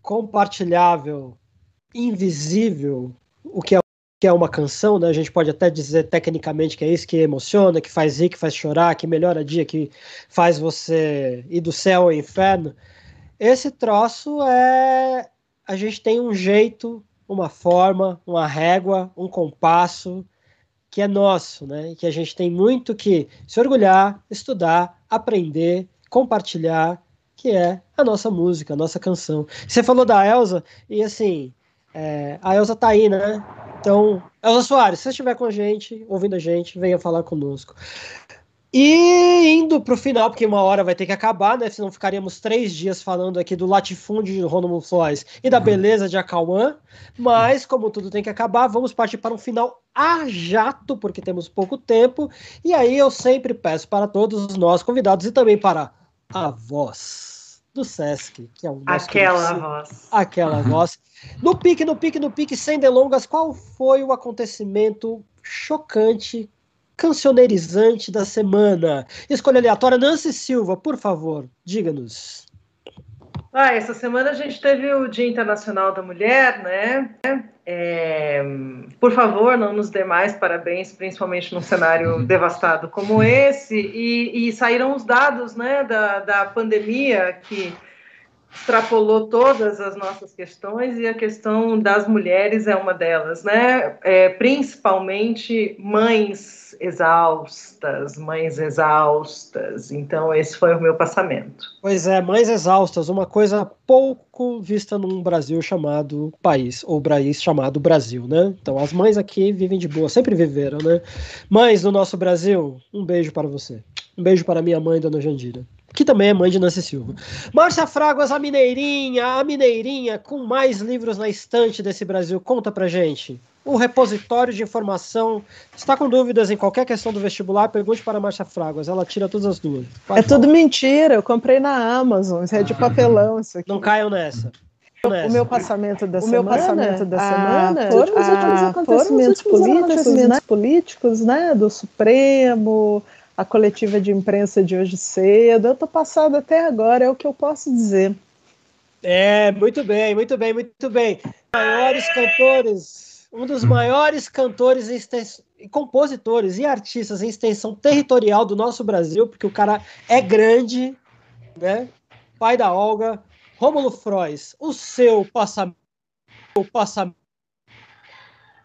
compartilhável, invisível, o que é que é uma canção, né? A gente pode até dizer tecnicamente que é isso que emociona, que faz rir, que faz chorar, que melhora dia, que faz você ir do céu ao inferno. Esse troço é a gente tem um jeito, uma forma, uma régua, um compasso que é nosso, né? Que a gente tem muito que se orgulhar, estudar, aprender, compartilhar, que é a nossa música, a nossa canção. Você falou da Elsa e assim, é, a Elsa tá aí, né? Então, Elsa Soares, se você estiver com a gente, ouvindo a gente, venha falar conosco. E indo para o final, porque uma hora vai ter que acabar, né? Senão ficaríamos três dias falando aqui do latifúndio de Rômulo Flores e da beleza de Acauã. Mas, como tudo tem que acabar, vamos partir para um final a jato, porque temos pouco tempo. E aí eu sempre peço para todos os nossos convidados e também para a voz do Sesc, que é um Aquela voz. Aquela voz. No pique, no pique, no pique, sem delongas, qual foi o acontecimento chocante cancioneirizante da semana. Escolha aleatória, Nancy Silva, por favor, diga-nos. Ah, essa semana a gente teve o Dia Internacional da Mulher, né? É, por favor, não nos dê mais parabéns, principalmente num cenário devastado como esse. E, e, saíram os dados né, da, da pandemia que extrapolou todas as nossas questões e a questão das mulheres é uma delas, né? É, principalmente mães exaustas, mães exaustas. Então esse foi o meu passamento. Pois é, mães exaustas, uma coisa pouco vista num Brasil chamado país ou país chamado Brasil, né? Então as mães aqui vivem de boa, sempre viveram, né? Mães do nosso Brasil, um beijo para você. Um beijo para minha mãe, Dona Jandira que também é mãe de Nancy Silva. Márcia Fraguas, a Mineirinha, a Mineirinha, com mais livros na estante desse Brasil, conta pra gente. O repositório de informação. Está com dúvidas em qualquer questão do vestibular? Pergunte para a Márcia Fraguas, ela tira todas as dúvidas. Pode é falar. tudo mentira, eu comprei na Amazon, isso é de ah. papelão isso aqui. Não caiam nessa. O meu passamento da o semana, meu passamento da semana foram os últimos acontecimentos, políticos, né? políticos, né, do Supremo, a coletiva de imprensa de hoje cedo. Eu tô passado até agora, é o que eu posso dizer. É, muito bem, muito bem, muito bem. Maiores cantores, um dos maiores cantores e compositores e artistas em extensão territorial do nosso Brasil, porque o cara é grande, né? Pai da Olga, Rômulo Frois, o seu passamento, o passamento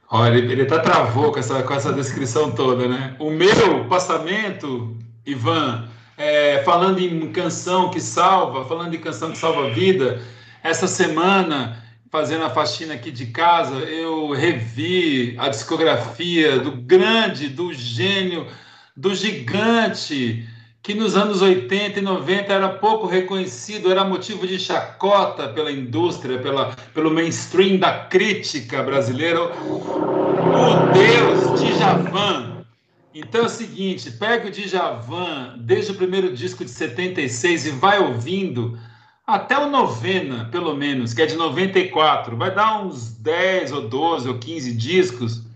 Olha, ele, tá travou com essa, com essa descrição toda, né? O meu passamento, Ivan, é, falando em canção que salva, falando em canção que salva a vida, essa semana, fazendo a faxina aqui de casa, eu revi a discografia do grande, do gênio, do gigante, que nos anos 80 e 90 era pouco reconhecido, era motivo de chacota pela indústria, pela, pelo mainstream da crítica brasileira, o Deus Djavan. Então é o seguinte, pega o Djavan desde o primeiro disco de 76 e vai ouvindo até o Novena, pelo menos, que é de 94. Vai dar uns 10 ou 12 ou 15 discos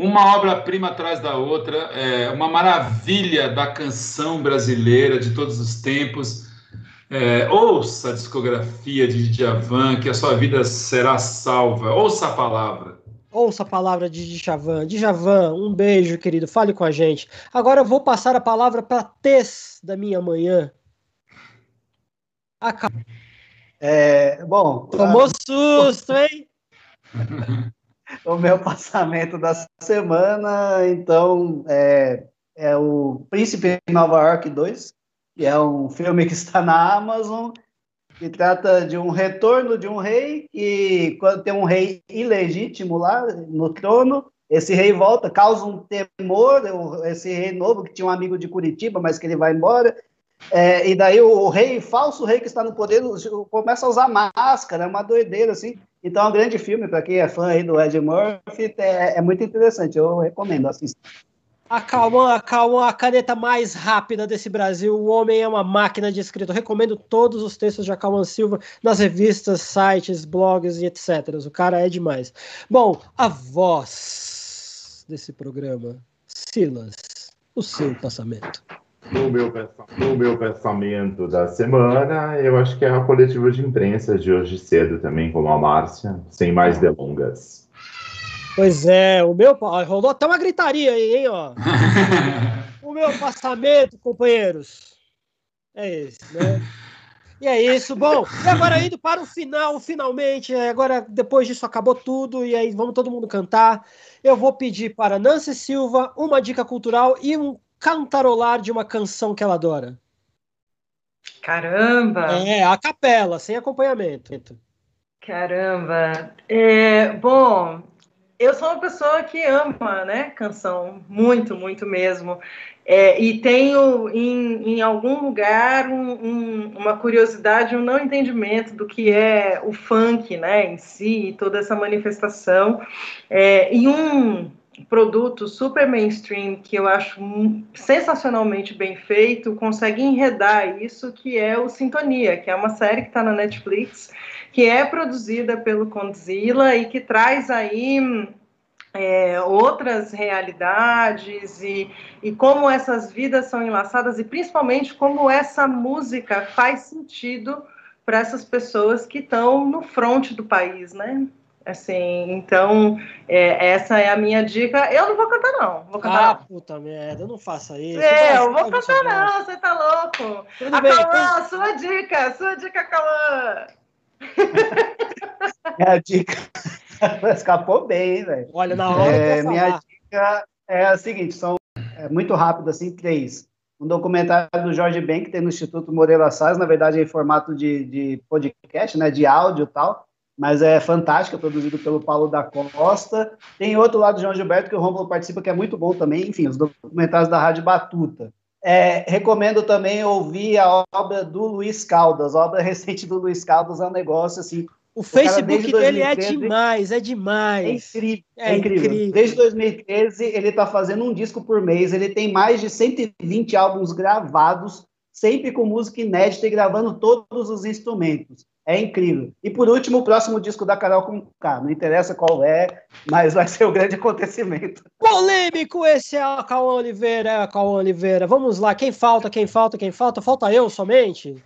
uma obra-prima atrás da outra, é uma maravilha da canção brasileira de todos os tempos. É, ouça a discografia de Djavan, que a sua vida será salva. Ouça a palavra. ouça a palavra de Djavan. Djavan, um beijo, querido. Fale com a gente. Agora eu vou passar a palavra para Tess da minha manhã. Acab... É, bom. Tomou susto, hein? o meu passamento da semana, então, é, é o Príncipe em Nova York 2, que é um filme que está na Amazon, que trata de um retorno de um rei, e quando tem um rei ilegítimo lá no trono, esse rei volta, causa um temor, esse rei novo, que tinha um amigo de Curitiba, mas que ele vai embora, é, e daí o, rei, falso rei que está no poder, começa a usar máscara, é uma doideira, assim. Então é um grande filme, para quem é fã aí do Ed Murphy, é, é muito interessante, eu recomendo assistir. Acalma, acalma a caneta mais rápida desse Brasil. O homem é uma máquina de escrita. recomendo todos os textos de Acalman Silva nas revistas, sites, blogs e etc. O cara é demais. Bom, a voz desse programa, Silas, o seu passamento. No meu, no meu pensamento da semana, eu acho que é a coletiva de imprensa de hoje cedo também, como a Márcia, sem mais delongas. Pois é, o meu. Rolou até uma gritaria aí, hein, ó. o meu passamento, companheiros. É esse, né? E é isso. Bom, e agora indo para o final, finalmente. É, agora, depois disso, acabou tudo. E aí, vamos todo mundo cantar. Eu vou pedir para Nancy Silva uma dica cultural e um cantarolar de uma canção que ela adora. Caramba! É, a capela, sem acompanhamento. Caramba! É, bom, eu sou uma pessoa que ama, né, canção, muito, muito mesmo. É, e tenho em, em algum lugar um, um, uma curiosidade, um não entendimento do que é o funk, né, em si, toda essa manifestação. É, e um produto super mainstream que eu acho sensacionalmente bem feito consegue enredar isso, que é o Sintonia, que é uma série que está na Netflix que é produzida pelo Condzilla e que traz aí é, outras realidades e, e como essas vidas são enlaçadas e principalmente como essa música faz sentido para essas pessoas que estão no fronte do país, né? Assim, então, é, essa é a minha dica. Eu não vou cantar, não. Vou cantar, ah, puta merda, não faça isso. É, eu vou cantar, não. Você tá louco. Tudo a bem, sua dica, sua dica, Cauã. É a dica. Escapou bem, velho. Olha, na hora é, Minha dica é a seguinte, são é, muito rápido, assim, três. Um documentário do Jorge Ben, que tem no Instituto Moreira Salles, na verdade em formato de, de podcast, né, de áudio e tal, mas é fantástico, é produzido pelo Paulo da Costa. Tem outro lá do João Gilberto, que o Romulo participa, que é muito bom também, enfim, os documentários da Rádio Batuta. É, recomendo também ouvir a obra do Luiz Caldas. A obra recente do Luiz Caldas é um negócio assim. O, o Facebook dele é demais, é demais. É incrível, é, é incrível. incrível. Desde 2013, ele está fazendo um disco por mês. Ele tem mais de 120 álbuns gravados, sempre com música inédita e gravando todos os instrumentos. É incrível. E por último, o próximo disco da Carol com K. Não interessa qual é, mas vai ser o grande acontecimento. Polêmico esse é o Cauã Oliveira, é o Cauã Oliveira. Vamos lá, quem falta, quem falta, quem falta? Falta eu somente?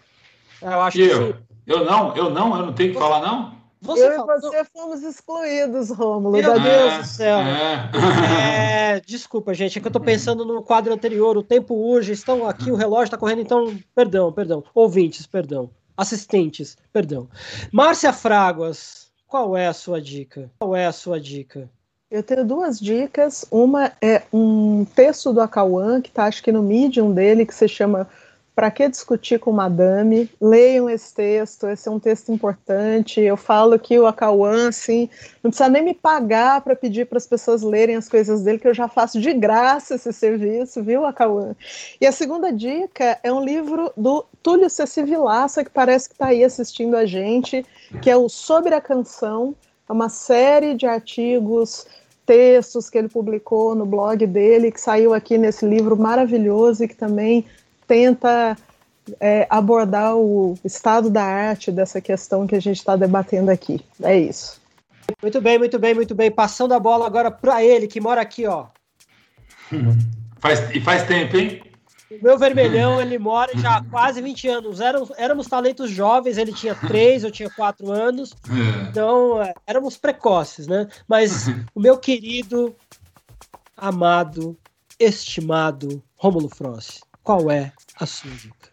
Eu acho eu? que sim. Eu não, eu não, eu não tenho que falar, não? Você eu e você fomos excluídos, Rômulo. Meu Deus é, do céu. É. É, desculpa, gente, é que eu tô pensando no quadro anterior. O tempo urge, estão aqui, o relógio está correndo, então, perdão, perdão. Ouvintes, perdão assistentes, perdão. Márcia Fraguas, qual é a sua dica? Qual é a sua dica? Eu tenho duas dicas. Uma é um texto do Acauã, que está acho que no Medium dele, que se chama para que discutir com Madame? Leiam esse texto, esse é um texto importante. Eu falo que o Acauã, assim, não precisa nem me pagar para pedir para as pessoas lerem as coisas dele, que eu já faço de graça esse serviço, viu, Acauã? E a segunda dica é um livro do Túlio Ceci Vilaça, que parece que está aí assistindo a gente, que é o Sobre a Canção, é uma série de artigos textos que ele publicou no blog dele, que saiu aqui nesse livro maravilhoso e que também tenta é, abordar o estado da arte dessa questão que a gente está debatendo aqui. É isso. Muito bem, muito bem, muito bem. Passando a bola agora para ele, que mora aqui, ó. Faz, e faz tempo, hein? O meu vermelhão, ele mora já há quase 20 anos. Éramos, éramos talentos jovens, ele tinha 3, eu tinha 4 anos. É. Então, é, éramos precoces, né? Mas o meu querido, amado, estimado Rômulo Frost, qual é a sua dica?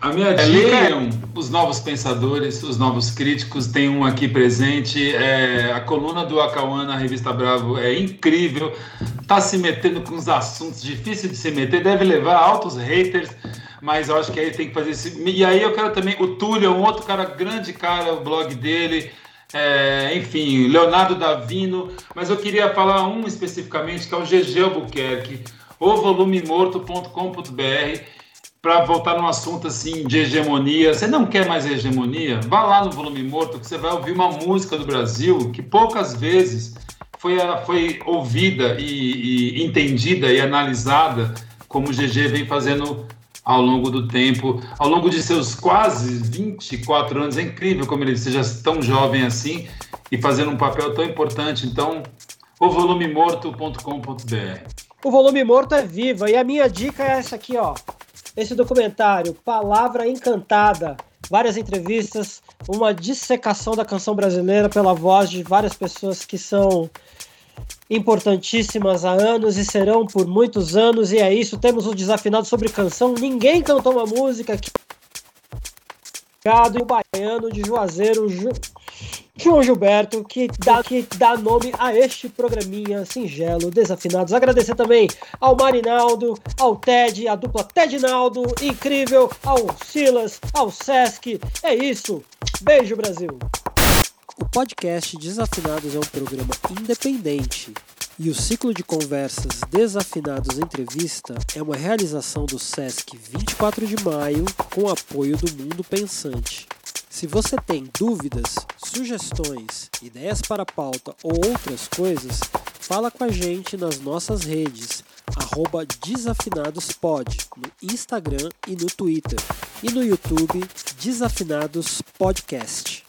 A minha dica é um, os novos pensadores, os novos críticos. Tem um aqui presente. É, a coluna do Acauã na revista Bravo é incrível. Tá se metendo com uns assuntos difíceis de se meter. Deve levar altos haters, mas eu acho que aí tem que fazer esse. E aí eu quero também. O Túlio é um outro cara, grande cara, o blog dele. É, enfim, Leonardo Davino. Mas eu queria falar um especificamente, que é o GG Albuquerque, o volumemorto.com.br para voltar num assunto assim de hegemonia. Você não quer mais hegemonia? Vá lá no Volume Morto que você vai ouvir uma música do Brasil que poucas vezes foi, foi ouvida e, e entendida e analisada como o GG vem fazendo ao longo do tempo, ao longo de seus quase 24 anos. É incrível como ele seja tão jovem assim e fazendo um papel tão importante. Então, o volumemorto.com.br. O volume morto é viva e a minha dica é essa aqui, ó esse documentário, Palavra Encantada, várias entrevistas, uma dissecação da canção brasileira pela voz de várias pessoas que são importantíssimas há anos e serão por muitos anos, e é isso. Temos o um desafinado sobre canção. Ninguém cantou uma música que. O baiano de Juazeiro, Ju... João Gilberto, que dá, que dá nome a este programinha singelo, Desafinados. Agradecer também ao Marinaldo, ao Ted, a dupla Ted Naldo, incrível, ao Silas, ao Sesc. É isso. Beijo, Brasil. O podcast Desafinados é um programa independente e o ciclo de conversas Desafinados Entrevista é uma realização do SESC 24 de maio com apoio do Mundo Pensante. Se você tem dúvidas, sugestões, ideias para pauta ou outras coisas, fala com a gente nas nossas redes, arroba desafinadospod, no Instagram e no Twitter, e no YouTube Desafinados Podcast.